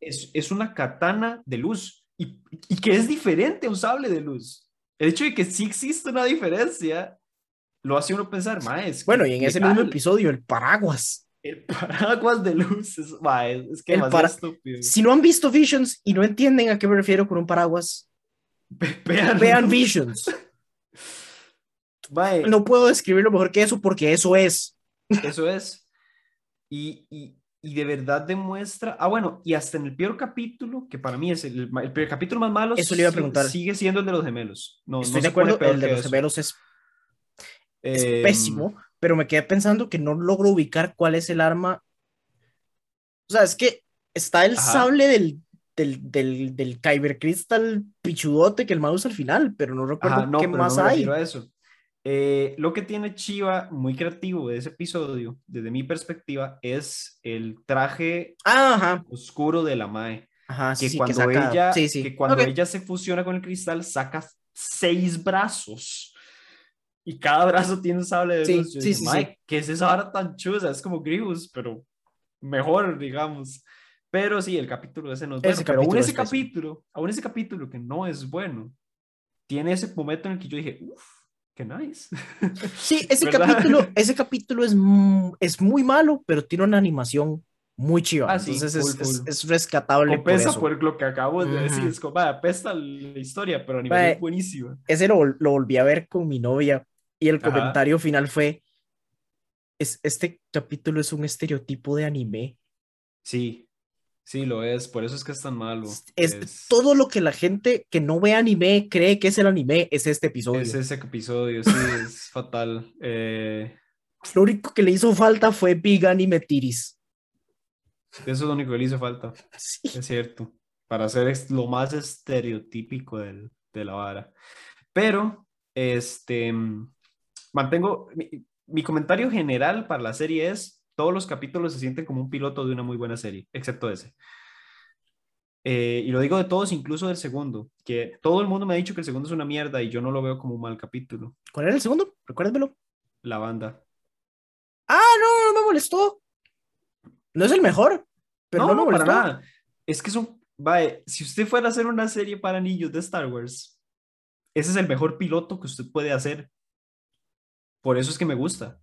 [SPEAKER 2] es, es una katana de luz y, y que es diferente a un sable de luz. El hecho de que sí existe una diferencia lo hace uno pensar, que
[SPEAKER 1] Bueno, y en ese mismo episodio, el paraguas.
[SPEAKER 2] El paraguas de luz es, mae, es que
[SPEAKER 1] El para-
[SPEAKER 2] estúpido.
[SPEAKER 1] Si no han visto Visions y no entienden a qué me refiero con un paraguas,
[SPEAKER 2] Ve- Vean,
[SPEAKER 1] vean Visions.
[SPEAKER 2] Mae,
[SPEAKER 1] No puedo describirlo mejor que eso porque eso es.
[SPEAKER 2] eso es. Y, y, y de verdad demuestra. Ah, bueno, y hasta en el peor capítulo, que para mí es el, el peor capítulo más malo,
[SPEAKER 1] Eso le iba a preguntar.
[SPEAKER 2] Sigue siendo el de los gemelos. No,
[SPEAKER 1] Estoy
[SPEAKER 2] no
[SPEAKER 1] de acuerdo, el de los gemelos es, es
[SPEAKER 2] Em,
[SPEAKER 1] pésimo, pero me quedé pensando que no logro ubicar cuál es el arma. O sea, es que está el
[SPEAKER 2] Ajá.
[SPEAKER 1] sable del, del, del, del Kyber Crystal pichudote que el mouse al final, pero no recuerdo
[SPEAKER 2] Ajá, no,
[SPEAKER 1] qué más
[SPEAKER 2] no me
[SPEAKER 1] hay.
[SPEAKER 2] a eso. Eh, lo que tiene Chiva muy creativo de ese episodio, desde mi perspectiva, es el traje
[SPEAKER 1] Ah, ajá,
[SPEAKER 2] oscuro de la Mae.
[SPEAKER 1] ajá,
[SPEAKER 2] Que
[SPEAKER 1] sí,
[SPEAKER 2] cuando,
[SPEAKER 1] saca-
[SPEAKER 2] ella,
[SPEAKER 1] sí, sí.
[SPEAKER 2] que cuando
[SPEAKER 1] Ok.
[SPEAKER 2] ella se fusiona con el cristal, saca seis brazos. Y cada brazo tiene un sable de
[SPEAKER 1] Sí,
[SPEAKER 2] luz. Yo
[SPEAKER 1] sí,
[SPEAKER 2] dije,
[SPEAKER 1] sí,
[SPEAKER 2] "Mae,
[SPEAKER 1] sí.
[SPEAKER 2] ¿qué es esa vara tan chusa? Es como Grievous, pero mejor, digamos. Pero sí, el capítulo ese no es bueno.
[SPEAKER 1] Ese
[SPEAKER 2] pero aún ese
[SPEAKER 1] es
[SPEAKER 2] capítulo, aún ese capítulo que no es bueno, tiene ese momento en el que yo dije, uff, qué nice.
[SPEAKER 1] Sí, ese
[SPEAKER 2] ¿Verdad?
[SPEAKER 1] capítulo, ese capítulo es, es muy malo, pero tiene una animación muy chiva.
[SPEAKER 2] Ah, sí,
[SPEAKER 1] Entonces es,
[SPEAKER 2] full,
[SPEAKER 1] es- es rescatable por
[SPEAKER 2] Compensa
[SPEAKER 1] eso.
[SPEAKER 2] por, lo que acabo de decir. Es como, "Mae, apesta la historia, pero a nivel
[SPEAKER 1] Mae,
[SPEAKER 2] es buenísima.
[SPEAKER 1] Ese lo, lo volví a ver con mi novia y el
[SPEAKER 2] Ajá.
[SPEAKER 1] comentario final fue, es, este capítulo es un estereotipo de anime.
[SPEAKER 2] Sí, sí lo es, por eso es que es tan malo.
[SPEAKER 1] Es, todo lo que la gente que no ve anime cree que es el anime, es este episodio.
[SPEAKER 2] es ese episodio, sí, es fatal. Eh,
[SPEAKER 1] Lo único que le hizo falta fue Big Anime Tiris.
[SPEAKER 2] eso es lo único que le hizo falta,
[SPEAKER 1] Sí.
[SPEAKER 2] es cierto, para ser lo más estereotípico del- de la vara. Pero, este, mm, mantengo, mi, mi comentario general para la serie es, todos los capítulos se sienten como un piloto de una muy buena serie, excepto ese. Eh, y lo digo de todos, incluso del segundo, que todo el mundo me ha dicho que el segundo es una mierda y yo no lo veo como un mal capítulo.
[SPEAKER 1] ¿Cuál era el segundo? Recuérdamelo.
[SPEAKER 2] La banda.
[SPEAKER 1] Ah, no, no me molestó. No es el mejor, pero no, me
[SPEAKER 2] para
[SPEAKER 1] molestó.
[SPEAKER 2] nada. Es que son, vaya, si usted fuera a hacer una serie para niños de Star Wars, ese es el mejor piloto que usted puede hacer. Por eso es que me gusta.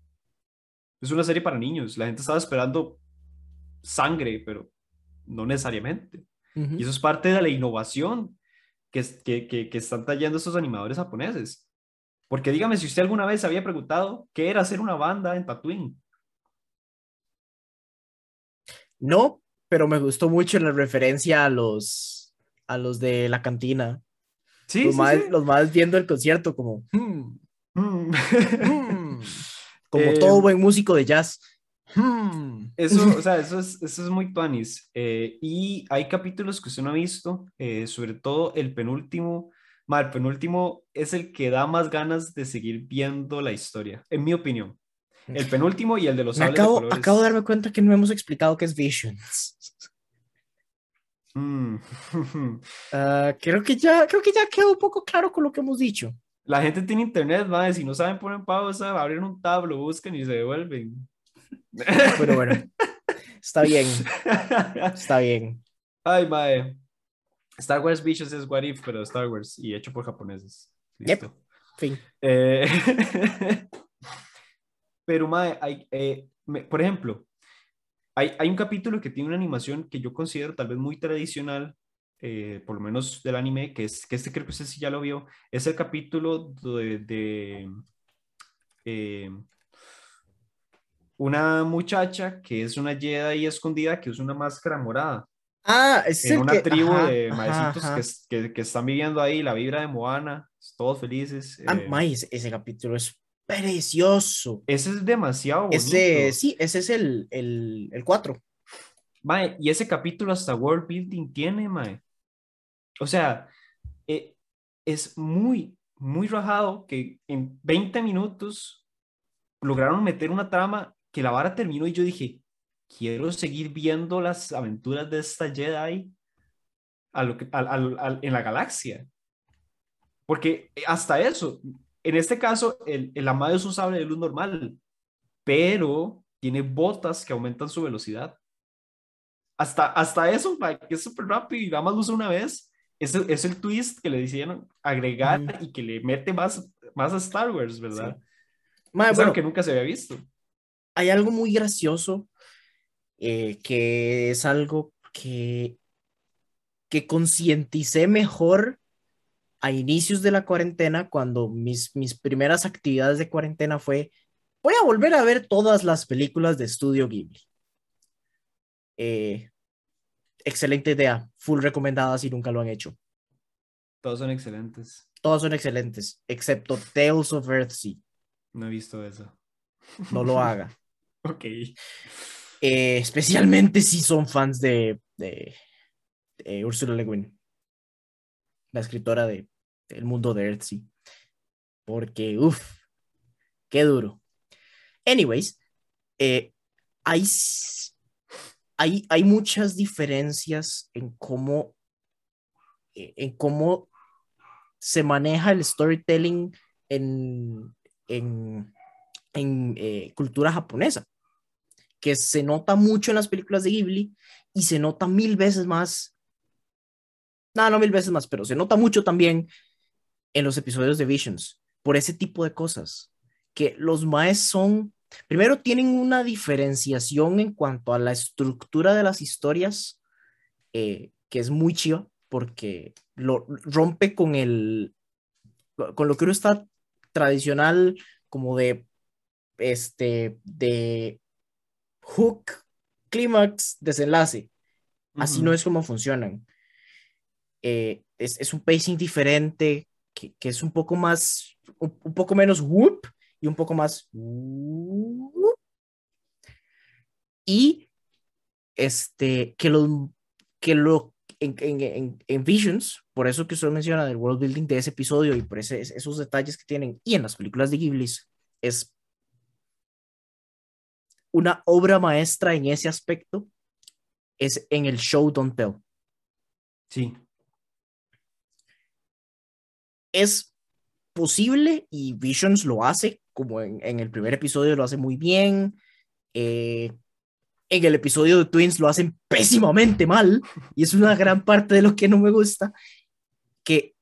[SPEAKER 2] Es una serie para niños. La gente estaba esperando sangre, pero no necesariamente. Y eso es parte de la innovación que, que, que, que están trayendo estos animadores japoneses. Porque dígame si usted alguna vez había preguntado qué era hacer una banda en Tatooine.
[SPEAKER 1] No, pero me gustó mucho la referencia a los, a los de la cantina.
[SPEAKER 2] Sí,
[SPEAKER 1] los,
[SPEAKER 2] sí,
[SPEAKER 1] más,
[SPEAKER 2] sí.
[SPEAKER 1] los más viendo el concierto como... "Hmm,
[SPEAKER 2] Mm.
[SPEAKER 1] hmm", como
[SPEAKER 2] Eh,
[SPEAKER 1] todo buen músico de jazz. "Hmm".
[SPEAKER 2] Eso, o sea, eso es, eso es muy tuanis. Eh, y hay capítulos que usted no ha visto, eh, sobre todo el penúltimo. Ma, el penúltimo es el que da más ganas de seguir viendo la historia, en mi opinión. El penúltimo y el de los sables de
[SPEAKER 1] acabo,
[SPEAKER 2] colores.
[SPEAKER 1] acabo de darme cuenta que no hemos explicado qué es Visions.
[SPEAKER 2] Mm.
[SPEAKER 1] Ah, creo que ya, creo que ya quedó un poco claro con lo que hemos dicho.
[SPEAKER 2] La gente tiene internet, madre. Si no saben poner pausa, abren un tab, lo buscan y se devuelven.
[SPEAKER 1] Pero bueno, está bien, está bien.
[SPEAKER 2] Ay, mae. Star Wars Visions es What If, pero Star Wars y hecho por japoneses.
[SPEAKER 1] Yep.
[SPEAKER 2] Listo.
[SPEAKER 1] Fin.
[SPEAKER 2] Eh, pero, mae, hay, eh, me- por ejemplo, hay, hay un capítulo que tiene una animación que yo considero tal vez muy tradicional, eh, por lo menos del anime, que es que este creo que usted sí ya lo vio, es el capítulo de, de, eh, una muchacha que es una Jedi escondida que usa una máscara morada
[SPEAKER 1] Ah, es
[SPEAKER 2] en
[SPEAKER 1] el
[SPEAKER 2] una
[SPEAKER 1] que-
[SPEAKER 2] tribu
[SPEAKER 1] ajá,
[SPEAKER 2] de maecitos
[SPEAKER 1] ajá.
[SPEAKER 2] que, que, que están viviendo ahí, la vibra de Moana, todos felices.
[SPEAKER 1] Ah,
[SPEAKER 2] eh,
[SPEAKER 1] ese, ese capítulo es precioso.
[SPEAKER 2] ese es demasiado bonito.
[SPEAKER 1] Ese, sí, ese es el, el, el 4.
[SPEAKER 2] Mae, y ese capítulo hasta world building tiene, mae. O sea, eh, es muy, muy rajado que en 20 minutos lograron meter una trama que la vara terminó y yo dije, quiero seguir viendo las aventuras de esta Jedi a lo que, al- al- al- en la galaxia. Porque hasta eso, en este caso, el, el amado es un sable de luz normal, pero tiene botas que aumentan su velocidad. Hasta, hasta eso, que es súper rápido y nada más lo usa una vez. Es, el- es el twist que le decían agregar y que le mete más, más a Star Wars, ¿verdad?
[SPEAKER 1] Mae,
[SPEAKER 2] es
[SPEAKER 1] bueno,
[SPEAKER 2] algo que nunca se había visto.
[SPEAKER 1] hay algo muy gracioso eh, que es algo que, que concienticé mejor a inicios de la cuarentena, cuando mis, mis primeras actividades de cuarentena fue, voy a volver a ver todas las películas de Estudio Ghibli. Eh, excelente idea, full recomendada si nunca lo han hecho.
[SPEAKER 2] Todos son excelentes.
[SPEAKER 1] Todas son excelentes, excepto Tales of Earthsea.
[SPEAKER 2] No he visto eso.
[SPEAKER 1] No lo haga.
[SPEAKER 2] Ok.
[SPEAKER 1] Eh, especialmente si son fans de, de, de Ursula Le Guin, la escritora de El mundo de Earthsea. Porque, uff, qué duro. Anyways, eh, hay, hay, hay muchas diferencias en cómo, eh, en cómo se maneja el storytelling en, en, en eh, cultura japonesa que se nota mucho en las películas de Ghibli y se nota mil veces más, no, no mil veces más, pero se nota mucho también en los episodios de Visions, por ese tipo de cosas, que los maes son, primero tienen una diferenciación en cuanto a la estructura de las historias, eh, que es muy chiva, porque lo rompe con el, con lo que uno está tradicional, como de, este, de hook, clímax, desenlace. Así no es como funcionan. Eh, es, es un pacing diferente, que, que es un poco más, un, un poco menos whoop y un poco más. Y este, que lo, que lo en, en, en, en Visions, por eso que usted menciona del world building de ese episodio y por ese, esos detalles que tienen, y en las películas de Ghibli, es una obra maestra en ese aspecto, es en el show Don't Tell.
[SPEAKER 2] Sí.
[SPEAKER 1] es posible y Visions lo hace, como en, en el primer episodio lo hace muy bien. eh, en el episodio de Twins lo hacen pésimamente mal y es una gran parte de lo que no me gusta. Que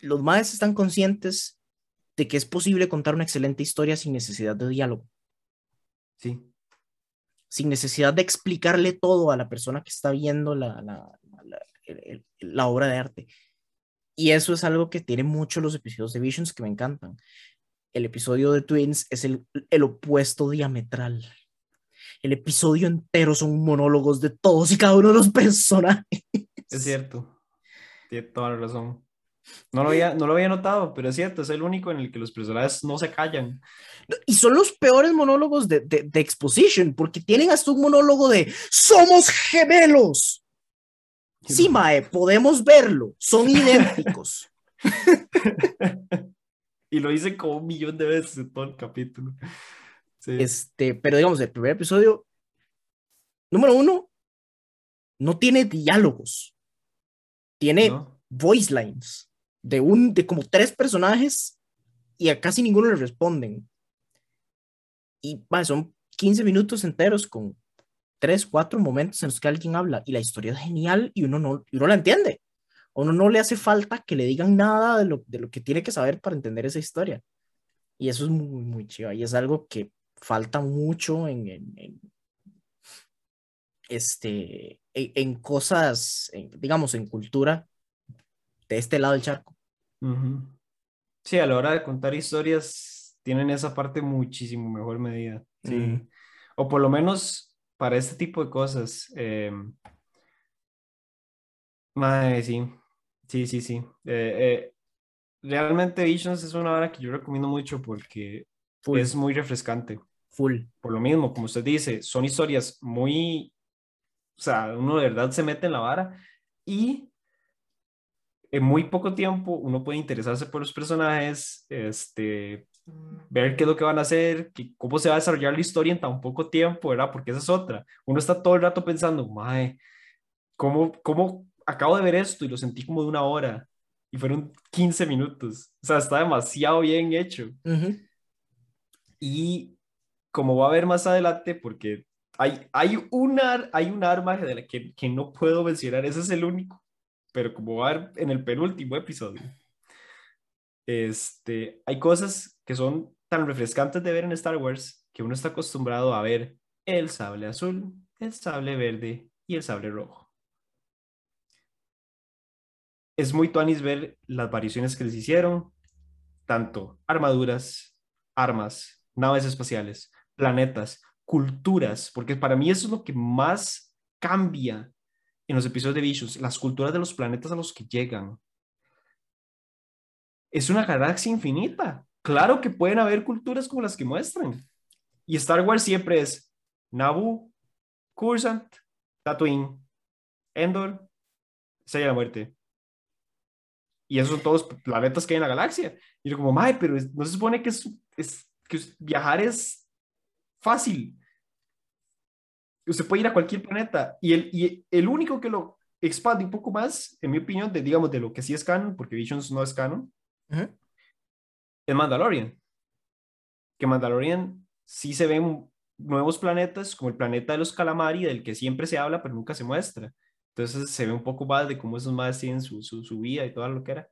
[SPEAKER 1] los maes están conscientes de que es posible contar una excelente historia sin necesidad de diálogo.
[SPEAKER 2] Sí.
[SPEAKER 1] Sin necesidad de explicarle todo a la persona que está viendo la, la, la, obra de arte. Y eso es algo que tiene mucho los episodios de Visions que me encantan. El episodio de Twins es el, el opuesto diametral. El episodio entero son monólogos de todos y cada uno de los personajes.
[SPEAKER 2] Es cierto. Tiene toda la razón. No lo, había, no lo había notado, pero es cierto, es el único en el que los personajes no se callan.
[SPEAKER 1] Y son los peores monólogos de, de, de Exposition, porque tienen hasta un monólogo de ¡Somos gemelos! Sí, Mae, podemos verlo, son idénticos.
[SPEAKER 2] y lo hice como un millón de veces en todo el capítulo.
[SPEAKER 1] Este, pero digamos, el primer episodio, número uno, no tiene diálogos, tiene voice lines de, un, de como tres personajes y a casi ninguno le responden. Y son 15 minutos enteros con tres, cuatro momentos en los que alguien habla y la historia es genial y uno no, uno la entiende. A uno no le hace falta que le digan nada de lo, de lo que tiene que saber para entender esa historia. Y eso es muy, muy chido. Y es algo que falta mucho en, en, este, en, cosas, digamos, en cultura de este lado del charco.
[SPEAKER 2] Sí, a la hora de contar historias tienen esa parte muchísimo mejor medida. Sí. O por lo menos para este tipo de cosas. Eh, sí, sí, sí, sí. Eh, eh, realmente Visions es una hora que yo recomiendo mucho porque es muy refrescante.
[SPEAKER 1] Full.
[SPEAKER 2] Por lo mismo, como usted dice, son historias muy, o sea, uno de verdad se mete en la vara y en muy poco tiempo uno puede interesarse por los personajes, este, ver qué es lo que van a hacer, cómo se va a desarrollar la historia en tan poco tiempo, ¿verdad? Porque esa es otra. Uno está todo el rato pensando, mae, ¿cómo, cómo acabo de ver esto y lo sentí como de una hora? Y fueron 15 minutos. O sea, está demasiado bien hecho. Y como va a ver más adelante, porque hay, hay, una, hay un arma de la que, que no puedo mencionar, ese es el único pero como va a ver en el penúltimo episodio, este, hay cosas que son tan refrescantes de ver en Star Wars que uno está acostumbrado a ver el sable azul, el sable verde y el sable rojo. Es muy tuanis ver las variaciones que les hicieron, tanto armaduras, armas, naves espaciales, planetas, culturas, porque para mí eso es lo que más cambia en los episodios de Visions, las culturas de los planetas a los que llegan. Es una galaxia infinita. Claro que pueden haber culturas como las que muestran. Y Star Wars siempre es Naboo, Cursant, Tatooine, Endor, Sella la Muerte. Y esos son todos planetas que hay en la galaxia. Y yo como, madre, pero no se supone que, es, que viajar es fácil usted puede ir a cualquier planeta y el, y el único que lo expande un poco más, en mi opinión, de, digamos, de lo que sí es canon, porque Visions no es canon, es Mandalorian. Que Mandalorian sí se ven nuevos planetas, como el planeta de los calamari, del que siempre se habla, pero nunca se muestra. Entonces se ve un poco más de cómo esos más tienen su, su, vida y todo lo que era.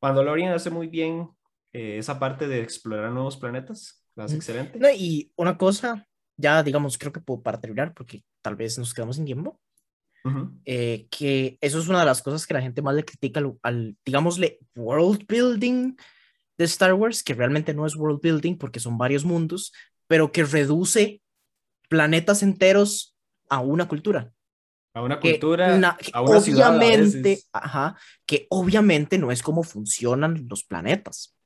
[SPEAKER 2] Mandalorian hace muy bien eh, esa parte de explorar nuevos planetas. Es excelente.
[SPEAKER 1] No, y una cosa ya digamos, creo que puedo para terminar, porque tal vez nos quedamos sin tiempo, eh, que eso es una de las cosas que la gente más le critica al, al, digámosle, world building de Star Wars, que realmente no es world building porque son varios mundos, pero que reduce planetas enteros a una cultura.
[SPEAKER 2] A una cultura, a
[SPEAKER 1] una obviamente, ajá, que obviamente no es como funcionan los planetas.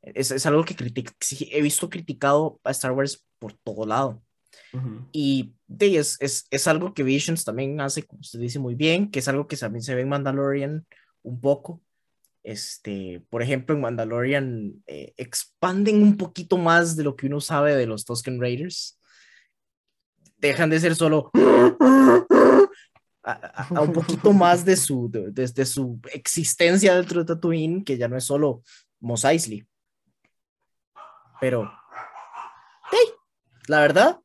[SPEAKER 1] Es, es algo que he visto criticado a Star Wars por todo lado. Y de, es, es, es, algo que Visions también hace, como usted dice muy bien, que es algo que también se ve en Mandalorian un poco. Este, por ejemplo, en Mandalorian eh, expanden un poquito más de lo que uno sabe de los Tusken Raiders. Dejan de ser solo a, un poquito más de su, de, su existencia dentro de Tatooine, que ya no es solo Mos Eisley. Pero, hey, la verdad,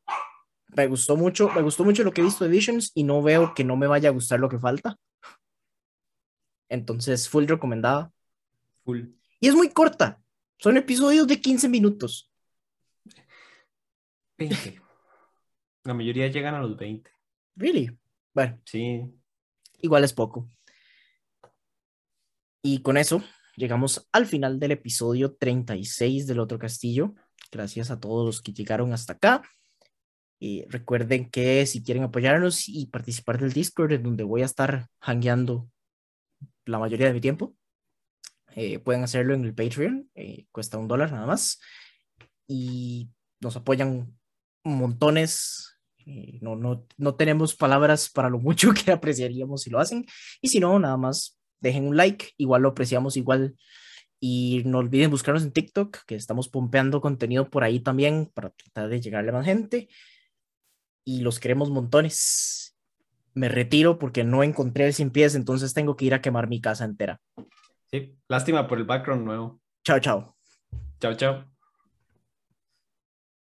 [SPEAKER 1] me gustó mucho, me gustó mucho lo que he visto de Visions y no veo que no me vaya a gustar lo que falta. Entonces, full recomendada.
[SPEAKER 2] Full.
[SPEAKER 1] Y es muy corta. Son episodios de 15 minutos.
[SPEAKER 2] 20. La mayoría llegan a los 20.
[SPEAKER 1] Really? Bueno,
[SPEAKER 2] Sí.
[SPEAKER 1] igual es poco. Y con eso llegamos al final del episodio 36 del otro castillo. Gracias a todos los que llegaron hasta acá. Y recuerden que si quieren apoyarnos y participar del Discord, en donde voy a estar hangueando la mayoría de mi tiempo, eh, pueden hacerlo en el Patreon. eh, cuesta un dólar nada más. Y nos apoyan montones. Eh, no, no, no tenemos palabras para lo mucho que apreciaríamos si lo hacen. Y si no, nada más dejen un like. Igual lo apreciamos igual. Y no olviden buscarnos en TikTok, que estamos pompeando contenido por ahí también para tratar de llegarle a más gente. Y los queremos montones. Me retiro porque no encontré el sin pies, entonces tengo que ir a quemar mi casa entera.
[SPEAKER 2] Sí. Lástima por el background nuevo.
[SPEAKER 1] Chao, chao.
[SPEAKER 2] Chao, chao.